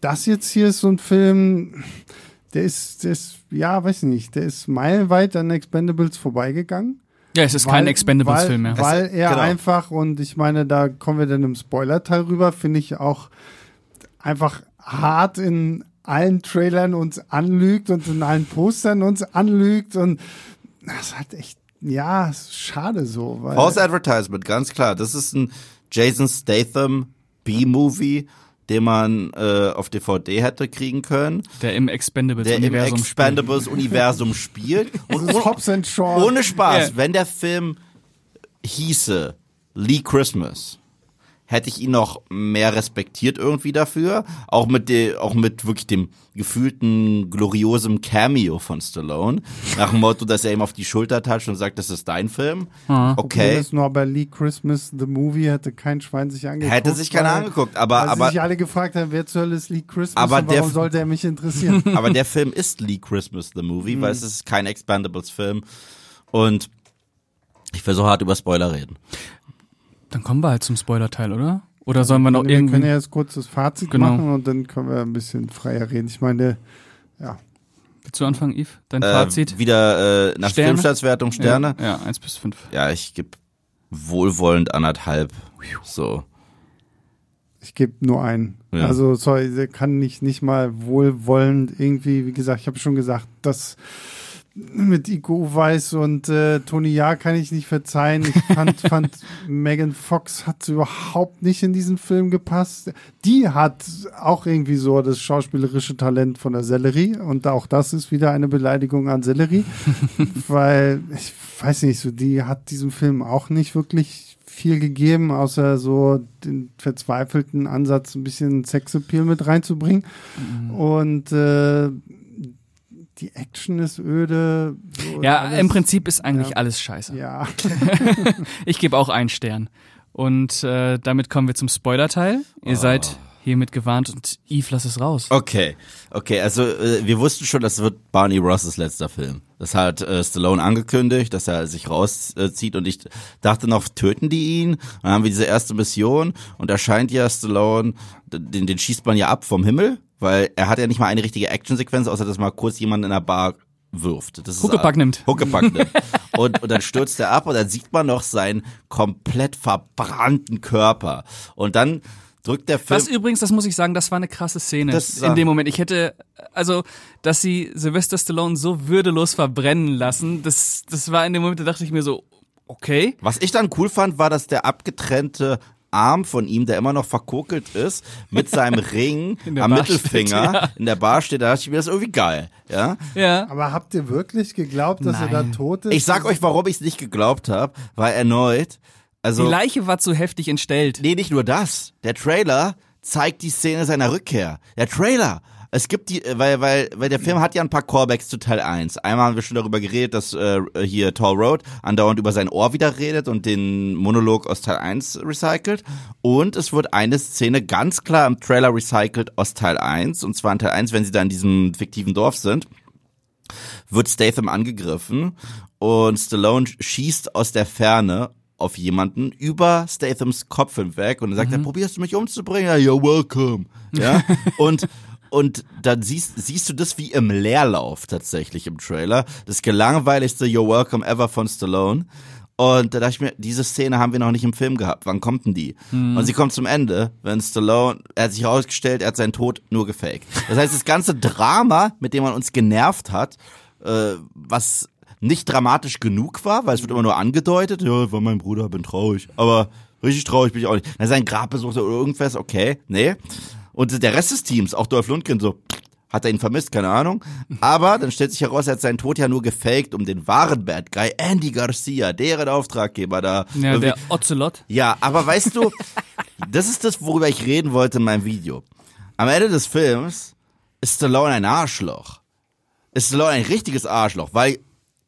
das jetzt hier ist so ein Film, der ist, der ist, ja, weiß nicht, der ist meilenweit an Expendables vorbeigegangen. Ja, es ist kein Expendables-Film mehr. Weil er Genau. einfach, und ich meine, da kommen wir dann im Spoiler-Teil rüber, finde ich auch einfach hart in allen Trailern uns anlügt und in allen Postern uns anlügt und das hat echt, ja, schade so. Weil, False Advertisement, ganz klar. Das ist ein Jason Statham B-Movie, den man äh, auf DVD hätte kriegen können, Der im der im Expendables-Universum spielt. Expendables-Universum spielt. das Und ist Hobbs and Shaw. ohne Spaß, Ja. wenn der Film hieße Lee Christmas, hätte ich ihn noch mehr respektiert irgendwie dafür. Auch mit de, auch mit wirklich dem gefühlten gloriosen Cameo von Stallone. Nach dem Motto, dass er ihm auf die Schulter toucht und sagt, das ist dein Film. Problem Okay. ist nur bei Lee Christmas, The Movie, hätte kein Schwein sich angeguckt. Hätte sich keiner angeguckt, aber, Weil aber, sich alle gefragt haben, wer zur Hölle ist Lee Christmas Aber und der warum sollte er mich interessieren? aber der Film ist Lee Christmas, the Movie, weil es ist kein Expendables-Film. Und ich will so hart über Spoiler reden. Dann kommen wir halt zum Spoiler-Teil, oder? Oder sollen wir noch wir können ja irgendwie... jetzt kurz das Fazit Genau. machen und dann können wir ein bisschen freier reden. Ich meine, ja, Willst du anfangen, Yves? Dein Äh, Fazit? wieder äh, nach Sterne? Filmstaatswertung Sterne. Ja, ja, eins bis fünf. Ja, ich gebe wohlwollend anderthalb. So. ich gebe nur einen. Ja. Also, sorry, kann nicht, nicht mal wohlwollend irgendwie, wie gesagt, ich habe schon gesagt, das mit Iko Weiß und äh, Tony Ja kann ich nicht verzeihen. Ich fand, fand Megan Fox hat überhaupt nicht in diesen Film gepasst. Die hat auch irgendwie so das schauspielerische Talent von der Sellerie und auch das ist wieder eine Beleidigung an Sellerie, weil ich weiß nicht, so die hat diesem Film auch nicht wirklich viel gegeben, außer so den verzweifelten Ansatz, ein bisschen Sexappeal mit reinzubringen. Und äh, die Action ist öde. So Ja, alles- im Prinzip ist eigentlich ja. alles scheiße. Ja. Ich gebe auch einen Stern. Und äh, damit kommen wir zum Spoiler-Teil. Ihr seid hiermit gewarnt und Eve, lass es raus. Okay, okay, also äh, wir wussten schon, das wird Barney Rosses letzter Film. Das hat äh, Stallone angekündigt, dass er sich rauszieht und ich dachte noch, töten die ihn? Dann haben wir diese erste Mission und da scheint ja Stallone, den, den schießt man ja ab vom Himmel, weil er hat ja nicht mal eine richtige Actionsequenz, außer dass mal kurz jemand in der Bar wirft. Das ist, Huckepack nimmt. Huckepack nimmt. Und, und dann stürzt er ab und dann sieht man noch seinen komplett verbrannten Körper. Und dann drückt der Film... Was übrigens, das muss ich sagen, das war eine krasse Szene Das in dem Moment. Ich hätte, also, dass sie Sylvester Stallone so würdelos verbrennen lassen, das, das war in dem Moment, da dachte ich mir so, okay. Was ich dann cool fand, war, dass der abgetrennte Arm von ihm, der immer noch verkokelt ist, mit seinem Ring In der am Bar Mittelfinger steht, ja. in der Bar steht. Da dachte ich mir, das ist irgendwie geil. Ja. Ja. Aber habt ihr wirklich geglaubt, dass er da Nein. tot ist? Ich sag euch, warum ich es nicht geglaubt habe, weil erneut, also Die Leiche war zu heftig entstellt. nee, nicht nur das. Der Trailer zeigt die Szene seiner Rückkehr. Der Trailer. Es gibt die, äh, weil, weil, weil der Film hat ja ein paar Callbacks zu Teil 1. Einmal haben wir schon darüber geredet, dass äh, hier Tall Road andauernd über sein Ohr wieder redet und den Monolog aus Teil 1 recycelt. Und es wird eine Szene ganz klar im Trailer recycelt aus Teil 1. Und zwar in Teil 1, wenn sie da in diesem fiktiven Dorf sind wird Statham angegriffen und Stallone schießt aus der Ferne auf jemanden über Stathams Kopf hinweg und dann sagt er, probierst du mich umzubringen? Ja, you're welcome. Ja, und und dann siehst, siehst du das wie im Leerlauf tatsächlich im Trailer. Das gelangweiligste You're welcome ever von Stallone. Und da dachte ich mir, diese Szene haben wir noch nicht im Film gehabt. Wann kommt denn die? Und sie kommt zum Ende, wenn Stallone, er hat sich herausgestellt, er hat seinen Tod nur gefaked. Das heißt, das ganze Drama, mit dem man uns genervt hat, äh, was nicht dramatisch genug war, weil es wird immer nur angedeutet, ja, war mein Bruder, bin traurig. Aber richtig traurig bin ich auch nicht. Dann sein Grab besucht oder irgendwas, okay, nee. Und der Rest des Teams, auch Dolph Lundgren, so, hat er ihn vermisst, keine Ahnung. Aber dann stellt sich heraus, er hat seinen Tod ja nur gefaked, um den wahren Bad Guy, Andy Garcia, deren Auftraggeber da. Ja, der Ocelot. ja, aber weißt du, das ist das, worüber ich reden wollte in meinem Video. Am Ende des Films ist Stallone ein Arschloch. Ist Stallone ein richtiges Arschloch, weil,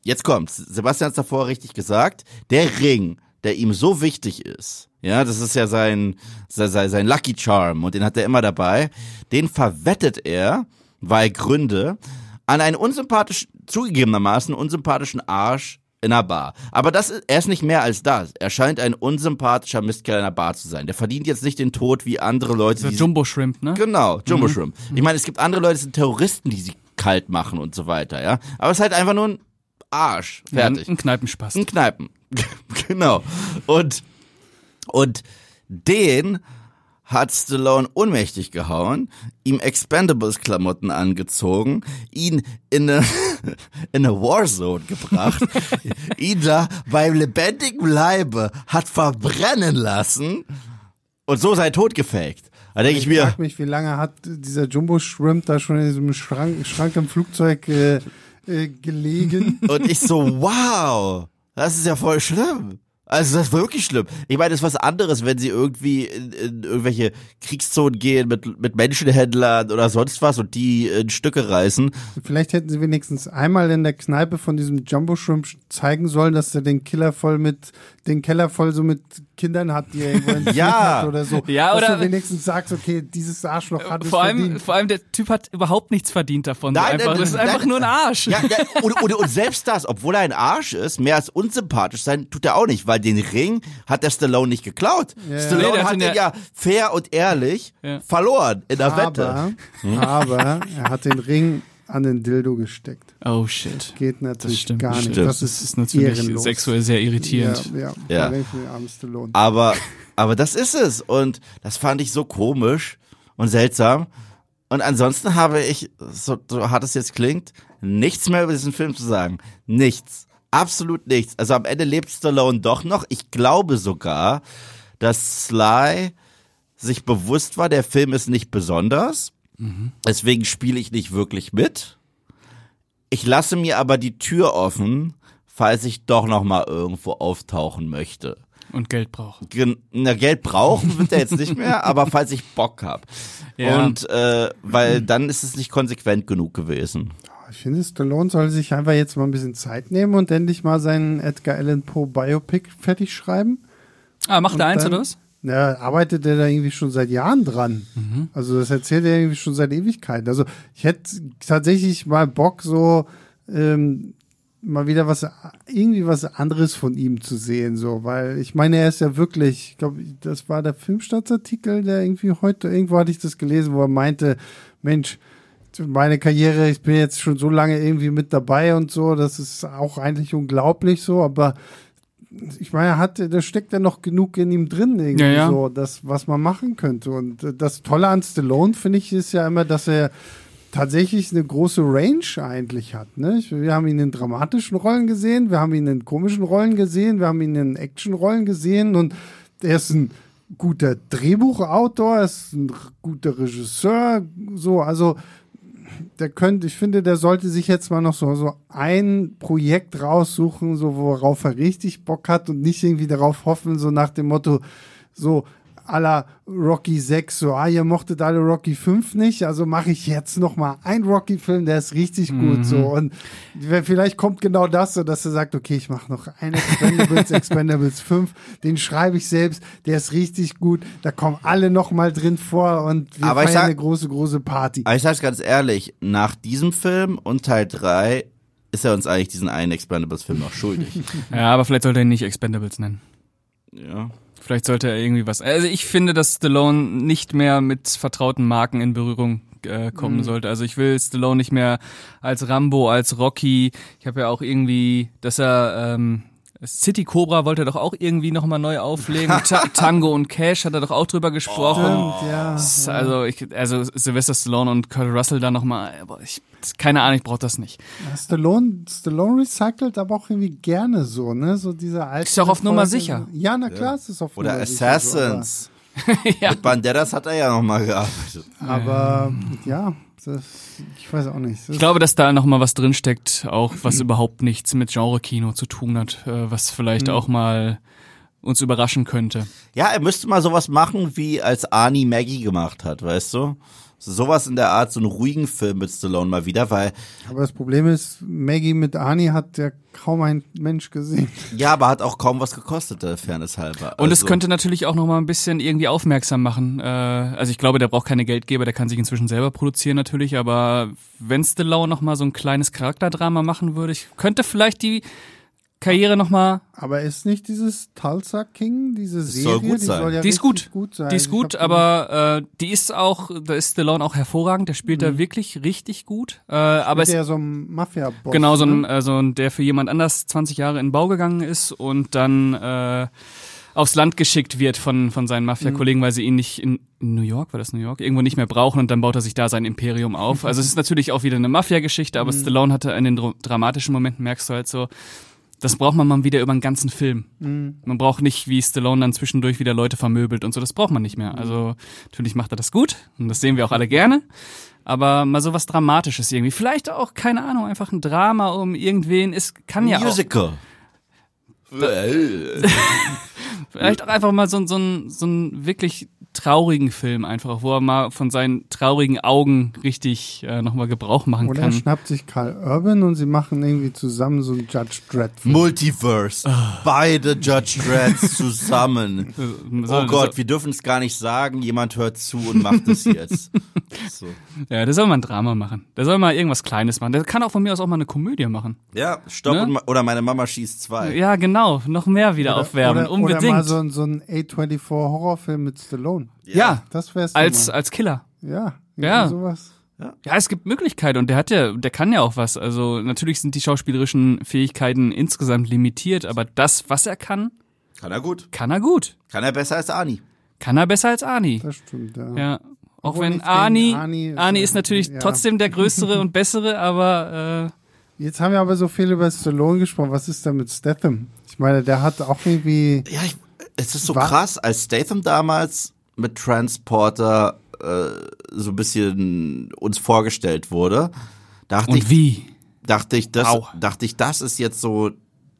jetzt kommt's, Sebastian hat's davor richtig gesagt, der Ring, der ihm so wichtig ist, ja, das ist ja sein, sein, sein Lucky Charm und den hat er immer dabei, den verwettet er, weil Gründe, an einen unsympathischen, zugegebenermaßen unsympathischen Arsch in einer Bar. Aber das ist, er ist nicht mehr als das. Er scheint ein unsympathischer Mistkerl in einer Bar zu sein. Der verdient jetzt nicht den Tod wie andere Leute, die Jumbo Shrimp, ne? Genau, Jumbo Shrimp. Ich meine, es gibt andere Leute, das sind Terroristen, die sie kalt machen und so weiter, ja. Aber es ist halt einfach nur ein Arsch. Ja, Fertig. Ein Kneipenspaß. Ein Kneipen. genau. Und, und den hat Stallone ohnmächtig gehauen, ihm Expendables-Klamotten angezogen, ihn in eine, in eine Warzone gebracht, ihn da beim lebendigen Leibe hat verbrennen lassen und so sein Tod gefaked. Da denke ich Ich mir, frag mich, wie lange hat dieser Jumbo Shrimp da schon in diesem Schrank, Schrank im Flugzeug äh, äh, gelegen? Und ich so, wow, das ist ja voll schlimm. Also das ist wirklich schlimm. Ich meine, das ist was anderes, wenn sie irgendwie in, in irgendwelche Kriegszonen gehen mit, mit Menschenhändlern oder sonst was und die in Stücke reißen. Vielleicht hätten sie wenigstens einmal in der Kneipe von diesem Jumbo Shrimp zeigen sollen, dass er den Killer voll mit, den Keller voll so mit Kindern hat, die er irgendwo entführt Ja. hat oder so. Ja, dass oder- du wenigstens sagst, okay, dieses Arschloch hat es Vor allem, verdient. vor allem, der Typ hat überhaupt nichts verdient davon. so Nein, einfach. nein, Das ist nein, einfach nein. nur ein Arsch. Ja, ja und, und, und selbst das, obwohl er ein Arsch ist, mehr als unsympathisch sein, tut er auch nicht, weil den Ring hat der Stallone nicht geklaut. Ja, ja. Stallone Nee, der hat hat ihn den ja- ja fair und ehrlich Ja. verloren in der Wette. aber, aber er hat den Ring an den Dildo gesteckt. Oh shit. Geht natürlich Das stimmt. gar nicht. Stimmt. Das Das ist, ist natürlich ehrenlos. sexuell sehr irritierend. Ja, ja. Ja. Aber, aber das ist es. Und das fand ich so komisch und seltsam. Und ansonsten habe ich, so, so hart es jetzt klingt, nichts mehr über diesen Film zu sagen. Nichts. Absolut nichts. Also am Ende lebt Stallone doch noch. Ich glaube sogar, dass Sly sich bewusst war, der Film ist nicht besonders. Deswegen spiele ich nicht wirklich mit. Ich lasse mir aber die Tür offen, falls ich doch noch mal irgendwo auftauchen möchte. Und Geld brauchen. Gen- Na, Geld brauchen wird er jetzt nicht mehr, aber falls ich Bock hab. Ja. Und äh, weil dann ist es nicht konsequent genug gewesen. Ich finde, Stallone soll sich einfach jetzt mal ein bisschen Zeit nehmen und endlich mal seinen Edgar Allan Poe Biopic fertig schreiben. Ah, macht Und eins oder was? Na, arbeitet er da irgendwie schon seit Jahren dran. Mhm. Also das erzählt er irgendwie schon seit Ewigkeiten. Also ich hätte tatsächlich mal Bock, so ähm, mal wieder was, irgendwie was anderes von ihm zu sehen, so, weil ich meine, er ist ja wirklich, ich glaube, das war der Filmstaatsartikel, der irgendwie heute, irgendwo hatte ich das gelesen, wo er meinte, Mensch, meine Karriere, ich bin jetzt schon so lange irgendwie mit dabei und so, das ist auch eigentlich unglaublich so, aber ich meine, er hat, da steckt ja noch genug in ihm drin, irgendwie Ja, ja. so, das, was man machen könnte. Und äh, das Tolle an Stallone, finde ich, ist ja immer, dass er tatsächlich eine große Range eigentlich hat. Ne? Wir haben ihn in dramatischen Rollen gesehen, wir haben ihn in komischen Rollen gesehen, wir haben ihn in Actionrollen gesehen und er ist ein guter Drehbuchautor, er ist ein guter Regisseur, so, also der könnte, ich finde, der sollte sich jetzt mal noch so, so ein Projekt raussuchen, so worauf er richtig Bock hat und nicht irgendwie darauf hoffen, so nach dem Motto, so la Rocky 6, so, ah, ihr mochtet alle Rocky 5 nicht, also mache ich jetzt noch mal einen Rocky-Film, der ist richtig gut, so, und vielleicht kommt genau das so, dass er sagt, okay, ich mache noch einen Expendables, Expendables 5, den schreibe ich selbst, der ist richtig gut, da kommen alle noch mal drin vor und wir Aber feiern sag- eine große, große Party. Aber ich sag's ganz ehrlich, nach diesem Film und Teil 3 ist er uns eigentlich diesen einen Expendables-Film noch schuldig. Ja, aber vielleicht sollte er ihn nicht Expendables nennen. ja. Vielleicht sollte er irgendwie was. Also ich finde, dass Stallone nicht mehr mit vertrauten Marken in Berührung äh, kommen Mhm. sollte. Also ich will Stallone nicht mehr als Rambo, als Rocky. Ich habe ja auch irgendwie, dass er ähm, City Cobra wollte er doch auch irgendwie nochmal neu auflegen. Ta Tango und Cash hat er doch auch drüber gesprochen. Stimmt, ja. Ist Also, ich, also Sylvester Stallone und Kurt Russell da nochmal, aber ich, keine Ahnung, ich brauche das nicht. Ja, Stallone, Stallone recycelt aber auch irgendwie gerne so, ne? So diese alten. Ist ja auch auf Nummer sicher. Ja, na klar, es ist auf Oder Nummer sicher so, Assassins. Ja. Mit Banderas hat er ja noch mal gearbeitet. Aber, aber ja, das, ich weiß auch nicht. Das, Ich glaube, dass da nochmal was drinsteckt, auch was überhaupt nichts mit Genre-Kino zu tun hat, äh, was vielleicht auch mal uns überraschen könnte. Ja, er müsste mal sowas machen, wie als Arnie Maggie gemacht hat, weißt du? Sowas in der Art, so einen ruhigen Film mit Stallone mal wieder, weil, aber das Problem ist, Maggie mit Arnie hat ja kaum ein Mensch gesehen. ja, aber hat auch kaum was gekostet, der Fairness halber. Und es Also- könnte natürlich auch nochmal ein bisschen irgendwie aufmerksam machen. Äh, also ich glaube, der braucht keine Geldgeber, der kann sich inzwischen selber produzieren natürlich, aber wenn Stallone nochmal so ein kleines Charakterdrama machen würde, ich könnte vielleicht die Karriere nochmal Aber ist nicht dieses Tulsa King, diese Das Serie, soll gut die sein. soll ja Die ist gut. gut sein. Die ist gut, aber äh, die ist auch, da ist Stallone auch hervorragend, der spielt da wirklich richtig gut. Äh, aber ist ja so ein Mafia-Boss. Genau, so ein, ne? äh, so ein, der für jemand anders 20 Jahre in den Bau gegangen ist und dann äh, aufs Land geschickt wird von, von seinen Mafia-Kollegen, weil sie ihn nicht in, in New York, war das New York, irgendwo nicht mehr brauchen und dann baut er sich da sein Imperium auf. Also es ist natürlich auch wieder eine Mafia-Geschichte, aber Stallone hatte in den dra- dramatischen Momenten, merkst du halt so, das braucht man mal wieder über den ganzen Film. Man braucht nicht, wie Stallone dann zwischendurch wieder Leute vermöbelt und so, das braucht man nicht mehr. Also natürlich macht er das gut und das sehen wir auch alle gerne. Aber mal so was Dramatisches irgendwie. Vielleicht auch, keine Ahnung, einfach ein Drama um irgendwen. Es kann ja auch. Musical. Vielleicht auch einfach mal so, so, ein, so einen wirklich traurigen Film einfach, wo er mal von seinen traurigen Augen richtig äh, nochmal Gebrauch machen Oder er kann. schnappt sich Karl Urban und sie machen irgendwie zusammen so einen Judge Dredd Film. Multiverse. Beide Judge Dredds zusammen. Oh Gott, wir dürfen es gar nicht sagen. Jemand hört zu und macht es jetzt. So. Ja, der soll mal ein Drama machen. Der soll mal irgendwas Kleines machen. Der kann auch von mir aus auch mal eine Komödie machen. Ja, stopp Ne? ma- oder meine Mama schießt zwei. Ja, genau. Noch mehr wieder aufwärmen. oder, Unbedingt. Oder mal so, ein- so ein A24 Horrorfilm mit Stallone. Ja, Das wär's als, mal. als Killer. Ja, Ja. sowas. Ja, es gibt Möglichkeiten und der hat ja, der kann ja auch was. Also natürlich sind die schauspielerischen Fähigkeiten insgesamt limitiert, aber das, was er kann, Kann er gut. kann er gut. Kann er besser als Ani. Kann er besser als Arnie. Das stimmt, ja. Ja. Auch Obwohl wenn nichts gegen Arnie, Arnie Arnie ist, ist, natürlich ja. trotzdem der größere und bessere, aber äh, Jetzt haben wir aber so viel über Stallone gesprochen. Was ist da mit Statham? Ich meine, der hat auch irgendwie. Ja, ich, es ist so krass, als Statham damals mit Transporter äh, so ein bisschen uns vorgestellt wurde, dachte und ich, wie? dachte ich, das, Au. dachte ich, das ist jetzt so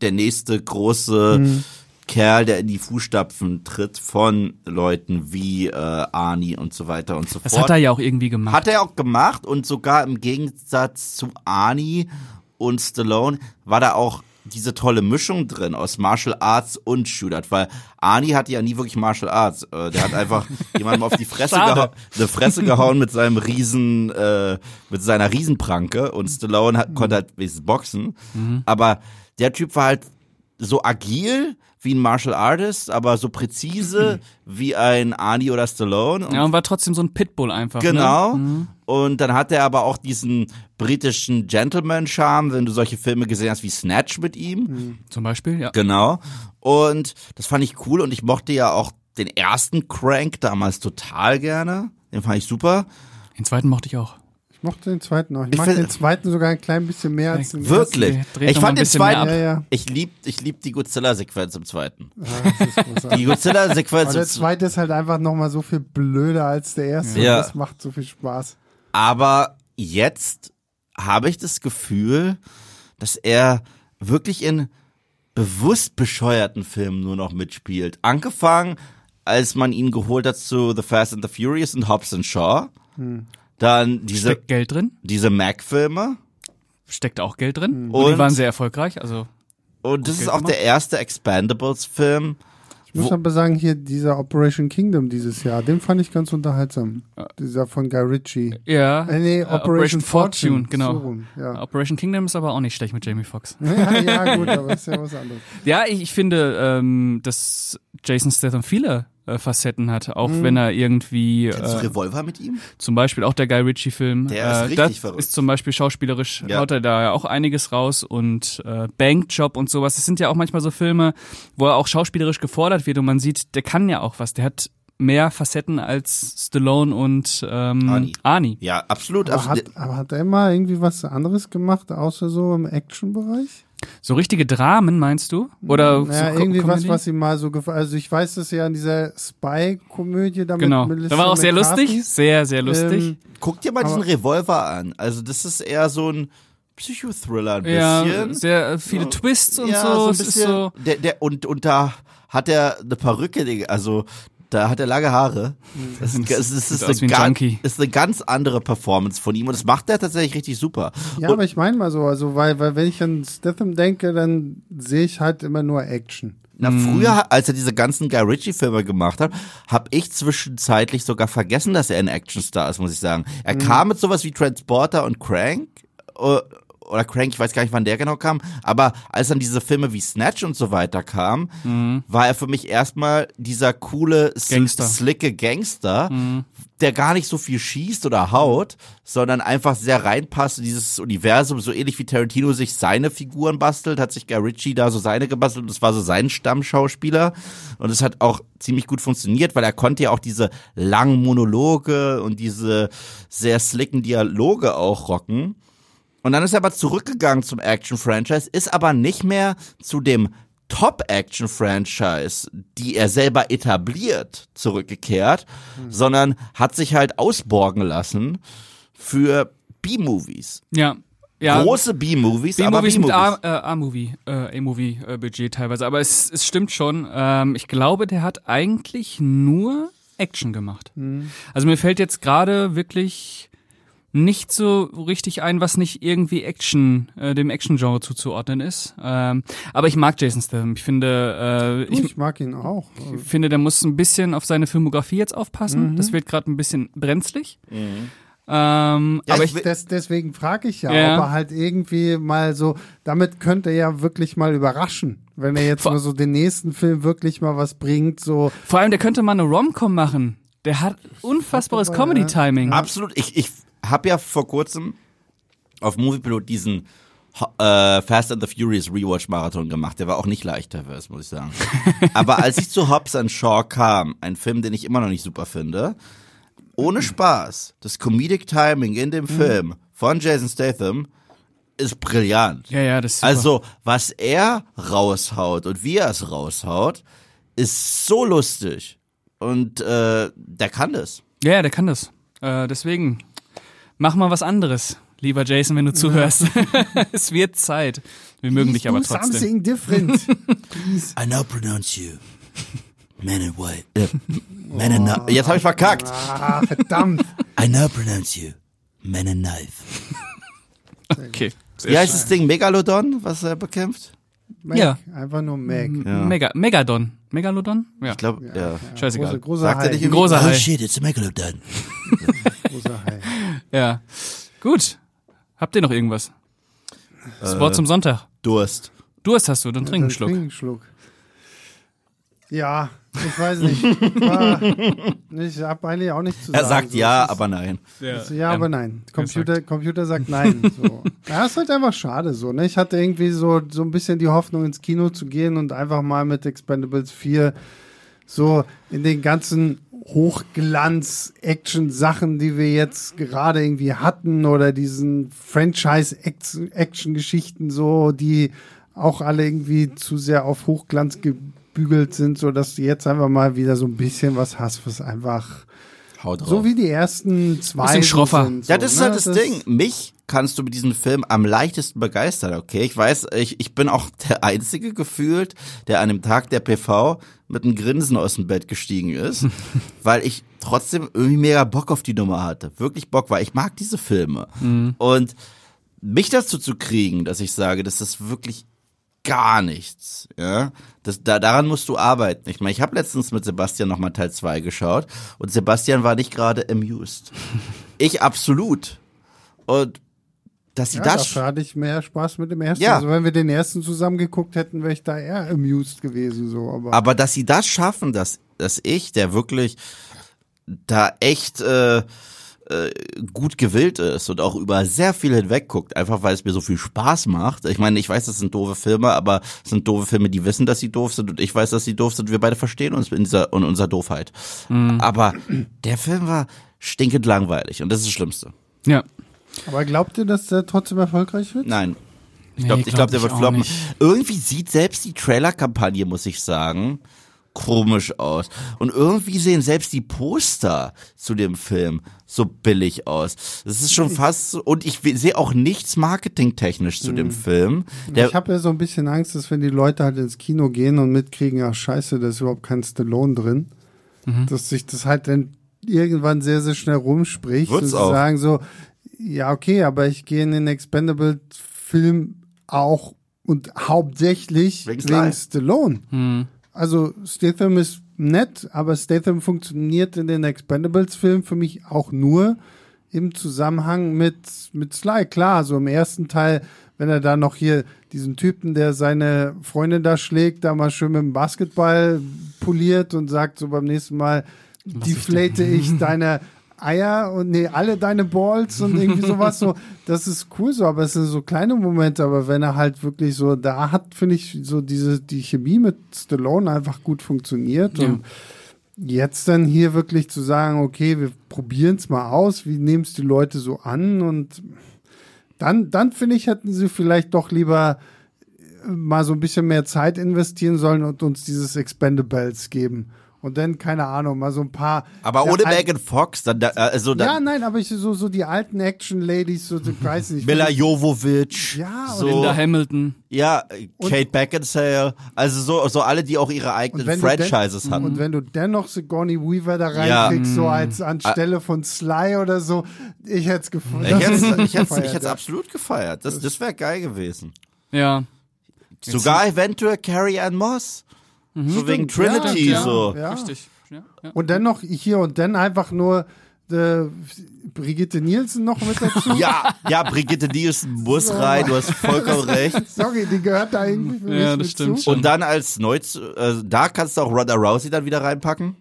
der nächste große Kerl, der in die Fußstapfen tritt von Leuten wie äh, Arnie und so weiter und so Das fort. hat er ja auch irgendwie gemacht. Hat er auch gemacht und sogar im Gegensatz zu Arnie und Stallone war da auch diese tolle Mischung drin aus Martial Arts und Shootout, weil Arnie hatte ja nie wirklich Martial Arts. Äh, Der hat einfach jemandem auf die Fresse, gehauen, eine Fresse gehauen mit seinem riesen, äh, mit seiner Riesenpranke und Stallone hat, konnte halt wenigstens boxen. Aber der Typ war halt so agil wie ein Martial Artist, aber so präzise wie ein Arnie oder Stallone. Und ja, und war trotzdem so ein Pitbull einfach. Genau. Ne? Und dann hat er aber auch diesen britischen Gentleman-Charme, wenn du solche Filme gesehen hast wie Snatch mit ihm. Zum Beispiel, ja. Genau. Und das fand ich cool und ich mochte ja auch den ersten Crank damals total gerne. Den fand ich super. Den zweiten mochte ich auch. Ich mochte den zweiten auch. Ich, Ich mag den zweiten sogar ein klein bisschen mehr als den Wirklich. Ich noch fand den zweiten. Ja, ja. ich lieb, ich lieb die Godzilla-Sequenz im zweiten. Ja. Die Godzilla-Sequenz Aber der im zweite ist halt einfach nochmal so viel blöder als der erste. Ja. Und das macht so viel Spaß. Aber jetzt habe ich das Gefühl, dass er wirklich in bewusst bescheuerten Filmen nur noch mitspielt. Angefangen, als man ihn geholt hat zu The Fast and the Furious und Hobbs and Shaw. Dann diese, Steckt Geld drin? diese Mac-Filme. Steckt auch Geld drin. Und, die Und- waren sehr erfolgreich. Also Und das ist auch gemacht. der erste Expandables-Film. Ich muss Wo- aber sagen, hier dieser Operation Kingdom dieses Jahr, den fand ich ganz unterhaltsam. Dieser von Guy Ritchie. ja. Äh, nee, äh, Operation, Fortune. genau. So rum, ja. Operation Kingdom ist aber auch nicht schlecht mit Jamie Foxx. ja, ja, gut, aber ist ja was anderes. Ja, ich, ich finde, ähm, dass Jason Statham viele äh, Facetten hat, auch Mhm. wenn er irgendwie Kennst du äh, Revolver mit ihm? zum Beispiel auch der Guy Ritchie Film. Der ist äh, richtig das verrückt. ist zum Beispiel schauspielerisch Ja. haut er da ja auch einiges raus und äh, Bankjob und sowas. Das sind ja auch manchmal so Filme, wo er auch schauspielerisch gefordert wird und man sieht, der kann ja auch was. Der hat mehr Facetten als Stallone und ähm, Arnie. Arnie. Ja, absolut. Aber absolut. hat, aber hat er immer irgendwie was anderes gemacht, außer so im Action-Bereich? So richtige Dramen, meinst du? Oder Ja, so irgendwie was, Comedy? was ihm mal so gefallen Also ich weiß das ja in dieser Spy-Komödie damit. Genau. Melissa Da war auch sehr McCarthy. lustig. Sehr, sehr lustig. Ähm, Guck dir mal diesen Revolver an. Also das ist eher so ein Psychothriller ein ja, bisschen. sehr äh, viele Twists und ja, so. so ein Es ist bisschen. so. Der, der, und, und da hat er eine Perücke, also da hat er lange Haare. Das, ist, das, ist, das ist, ein eine ganz, ist eine ganz andere Performance von ihm und das macht er tatsächlich richtig super. Ja, und, aber ich meine mal so, also weil, weil wenn ich an Statham denke, dann sehe ich halt immer nur Action. na, früher, als er diese ganzen Guy Ritchie-Filme gemacht hat, habe ich zwischenzeitlich sogar vergessen, dass er ein Actionstar ist, muss ich sagen. Er kam mit sowas wie Transporter und Crank. Oder Crank, ich weiß gar nicht, wann der genau kam, aber als dann diese Filme wie Snatch und so weiter kamen, war er für mich erstmal dieser coole, Gangster. slicke Gangster, der gar nicht so viel schießt oder haut, sondern einfach sehr reinpasst in dieses Universum, so ähnlich wie Tarantino sich seine Figuren bastelt, hat sich Guy Ritchie da so seine gebastelt und das war so sein Stammschauspieler und es hat auch ziemlich gut funktioniert, weil er konnte ja auch diese langen Monologe und diese sehr slicken Dialoge auch rocken. Und dann ist er aber zurückgegangen zum Action-Franchise, ist aber nicht mehr zu dem Top-Action-Franchise, die er selber etabliert, zurückgekehrt, sondern hat sich halt ausborgen lassen für B-Movies. Ja. Ja, Große B-Movies, aber B-Movies mit äh, A-Movie, äh, A-Movie-Budget teilweise. Aber es, es stimmt schon. Ähm, ich glaube, der hat eigentlich nur Action gemacht. Also mir fällt jetzt gerade wirklich nicht so richtig ein, was nicht irgendwie Action, äh, dem Action-Genre zuzuordnen ist. Ähm, aber ich mag Jason Statham. Ich finde, äh, Ich, ich mag ihn auch. ich finde, der muss ein bisschen auf seine Filmografie jetzt aufpassen. Das wird gerade ein bisschen brenzlig. Ähm, Ja, aber ich Des, deswegen frage ich ja, Ja. ob er halt irgendwie mal so, damit könnte er ja wirklich mal überraschen, wenn er jetzt Vor- mal so den nächsten Film wirklich mal was bringt, so. vor allem, der könnte mal eine Rom-Com machen. Der hat unfassbares Comedy-Timing. Absolut. Ich, ich habe ja vor kurzem auf Moviepilot diesen äh, Fast and the Furious Rewatch Marathon gemacht. Der war auch nicht leicht, Perverse, muss ich sagen. Aber als ich zu Hobbs and Shaw kam, ein Film, den ich immer noch nicht super finde, ohne Spaß, das Comedic Timing in dem Film von Jason Statham ist brillant. Ja, ja, das ist super. Also, was er raushaut und wie er es raushaut, ist so lustig. Und äh, der kann das. Ja, ja, der kann das. Äh, deswegen, mach mal was anderes, lieber Jason, wenn du zuhörst. es wird Zeit Wir mögen Please dich aber do trotzdem. something different. Please. I now pronounce you man in white. Äh, man in kni- Jetzt habe ich verkackt. Ah, verdammt. I now pronounce you man in knife. Okay. Sehr Wie heißt das Ding? Megalodon, was er bekämpft? Mac. Ja. Einfach nur Mac. Ja. Mega, Megadon. Megalodon? Ja. Ich glaube, ja. Scheißegal. Großer, großer Sagt er Hai. nicht Ein großer oh Hai. shit, it's a Megalodon. großer Hai. Ja. Gut. Habt ihr noch irgendwas? Das Wort zum Sonntag. Durst. Durst hast du, dann trink einen Schluck. Trink einen Schluck. Ja, ich weiß nicht. Ich habe eigentlich auch nichts zu sagen. Er sagt So, ja, aber nein. Ja, aber nein. Computer, Computer sagt nein. So. Ja, ist halt einfach schade so. Ne? Ich hatte irgendwie so, so ein bisschen die Hoffnung, ins Kino zu gehen und einfach mal mit Expendables 4 so in den ganzen Hochglanz-Action-Sachen, die wir jetzt gerade irgendwie hatten oder diesen Franchise-Action-Geschichten so, die auch alle irgendwie zu sehr auf Hochglanz gebügelt sind, so dass du jetzt einfach mal wieder so ein bisschen was hast, was einfach Haut drauf. so wie die ersten zwei Bisschen schroffer. sind. Ja, das ist ne? halt das, Ding. Mich kannst du mit diesem Film am leichtesten begeistern, okay? Ich weiß, ich, ich bin auch der Einzige gefühlt, der an dem Tag der PV mit einem Grinsen aus dem Bett gestiegen ist, weil ich trotzdem irgendwie mega Bock auf die Nummer hatte. Wirklich Bock, weil ich mag diese Filme. Und mich dazu zu kriegen, dass ich sage, das ist wirklich gar nichts, ja. Das, da, daran musst du arbeiten. Ich meine, ich habe letztens mit Sebastian nochmal Teil 2 geschaut und Sebastian war nicht gerade amused. Ich absolut. Und dass sie Ja, das dafür hatte ich mehr Spaß mit dem ersten. Ja. Also wenn wir den ersten zusammen geguckt hätten, wäre ich da eher amused gewesen. So. Aber, Aber dass sie das schaffen, dass, dass ich, der wirklich da echt äh, äh, gut gewillt ist und auch über sehr viel hinweg guckt, einfach weil es mir so viel Spaß macht. Ich meine, ich weiß, das sind doofe Filme, aber es sind doofe Filme, die wissen, dass sie doof sind und ich weiß, dass sie doof sind. Wir beide verstehen uns in dieser in unserer Doofheit. Aber der Film war stinkend langweilig und das ist das Schlimmste. Ja. aber glaubt ihr, dass der trotzdem erfolgreich wird? Nein. Ich Nee, glaube, ich glaub glaub, der wird floppen. nicht. Irgendwie sieht selbst die Trailer-Kampagne, muss ich sagen, komisch aus. Und irgendwie sehen selbst die Poster zu dem Film so billig aus. Das ist schon fast so, und ich sehe auch nichts marketingtechnisch zu dem Film. Der, ich habe ja so ein bisschen Angst, dass wenn die Leute halt ins Kino gehen und mitkriegen, ach scheiße, da ist überhaupt kein Stallone drin, Mhm. dass sich das halt dann irgendwann sehr, sehr schnell rumspricht. Wird's und sie auch. sagen so, ja okay, aber ich gehe in den Expendables-Film auch und hauptsächlich Wegen. Stallone. Hm. Also Statham ist nett, aber Statham funktioniert in den Expendables-Filmen für mich auch nur im Zusammenhang mit, mit Sly. Klar, so im ersten Teil, wenn er da noch hier diesen Typen, der seine Freundin da schlägt, da mal schön mit dem Basketball poliert und sagt so beim nächsten Mal, deflate ich deine Eier und nee, alle deine Balls und irgendwie sowas so. Das ist cool so, aber es sind so kleine Momente, aber wenn er halt wirklich so, da hat, finde ich, so diese, die Chemie mit Stallone einfach gut funktioniert Ja. und jetzt dann hier wirklich zu sagen, okay, wir probieren es mal aus, wie nehmen es die Leute so an und dann, dann finde ich, hätten sie vielleicht doch lieber äh, mal so ein bisschen mehr Zeit investieren sollen und uns dieses Expendables geben. Und dann, keine Ahnung, mal so ein paar. aber Ja, ohne Megan Fox, dann, da- also Ja, dann nein, aber ich so, so die alten Action-Ladies, so, ich weiß nicht. Mila Jovovich, Ja, und so, Linda Hamilton. ja, Kate Beckinsale, also so, so alle, die auch ihre eigenen Franchises denn, hatten. Und wenn du dennoch Sigourney Weaver da Ja. reinkriegst, so als anstelle von Sly oder so, ich hätte es gefunden. Ich hätte es ich gefeiert, ich ja. absolut gefeiert. Das, das wäre geil gewesen. Ja. Sogar eventuell Carrie Ann Moss. So wegen Trinity ja, so. Ja. Richtig. Ja, ja. Und dann noch hier und dann einfach nur äh, Brigitte Nielsen noch mit dazu. Ja, ja, Brigitte Nielsen muss rein, du hast vollkommen recht. Sorry, die gehört da irgendwie für Ja, das stimmt zu. schon. Und dann als neu, äh, da kannst du auch Ronda Rousey dann wieder reinpacken.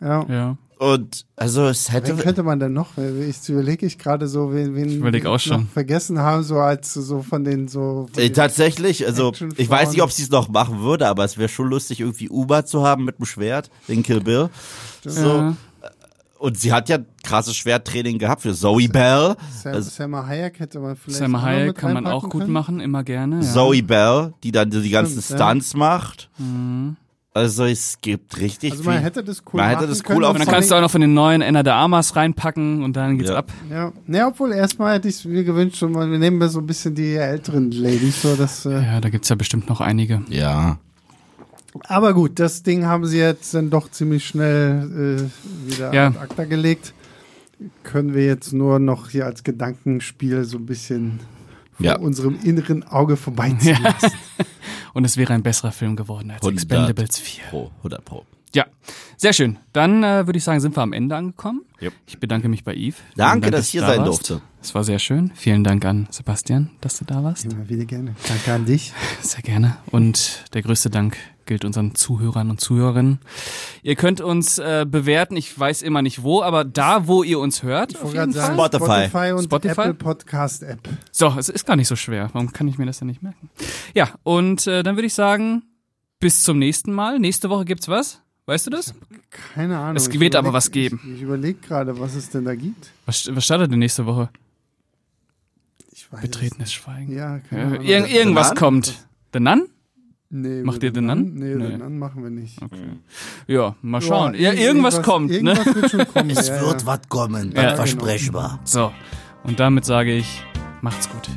Ja. ja. Und also es Wen hätte, könnte man denn noch? Ich überlege ich gerade so, wen, wen Ich überleg auch wir schon. vergessen haben, so als so von den so. äh, tatsächlich, also ich weiß nicht, ob sie es noch machen würde, aber es wäre schon lustig, irgendwie Uber zu haben mit dem Schwert, wegen Kill Bill. So. Ja. Und sie hat ja krasses Schwerttraining gehabt für Zoe Bell. Sam, Also- Selma Hayek hätte man vielleicht. Noch Hayek mit kann man auch gut können. machen, immer gerne. Ja. Zoe Bell, die dann die ganzen Stimmt, ja. Stunts macht. Also es gibt richtig Also man viel. hätte das cool Man hätte das cool können. auf- Und dann kannst du auch noch von den neuen Ender der Armas reinpacken und dann geht's Ja. ab. Ja, ne, obwohl erstmal hätte ich es mir gewünscht, schon mal, wir nehmen mal so ein bisschen die älteren Ladies, so dass, äh, Ja, da gibt's ja bestimmt noch einige. Ja. aber gut, das Ding haben sie jetzt dann doch ziemlich schnell äh, wieder Ja. ad acta gelegt. Können wir jetzt nur noch hier als Gedankenspiel so ein bisschen vor Ja. unserem inneren Auge vorbeiziehen Ja. lassen. Und es wäre ein besserer Film geworden als 100 Expendables 4. Pro, 100 Pro. Ja, sehr schön. Dann äh, würde ich sagen, sind wir am Ende angekommen. Yep. Ich bedanke mich bei Yves. Danke, Dank, dass ich hier du sein da warst. durfte. Es war sehr schön. Vielen Dank an Sebastian, dass du da warst. Immer wieder gerne. Danke an dich. Sehr gerne. Und der größte Dank gilt unseren Zuhörern und Zuhörerinnen. Ihr könnt uns äh, bewerten, ich weiß immer nicht wo, aber da, wo ihr uns hört. Auf jeden Fall. Spotify. Spotify und Spotify? Apple Podcast App. So, es ist gar nicht so schwer. Warum kann ich mir das denn nicht merken? Ja, und äh, dann würde ich sagen, bis zum nächsten Mal. Nächste Woche gibt's was? Weißt du das? Keine Ahnung. Es wird aber was geben. Ich, ich überlege gerade, was es denn da gibt. Was, was startet denn nächste Woche? Ich weiß Betretenes es Schweigen. nicht. Ja, keine Ahnung. irg irgendwas Nun? kommt. The Nun? Nee, Macht wir ihr den Nun? Nee, Nee. den Nun machen wir nicht. Ja, mal schauen. Ja, Ja, irgendwas, kommt, Irgendwas ne? wird schon kommen. Es ja, wird ja. was kommen, Ja. das versprechbar. So. Und damit sage ich, macht's gut.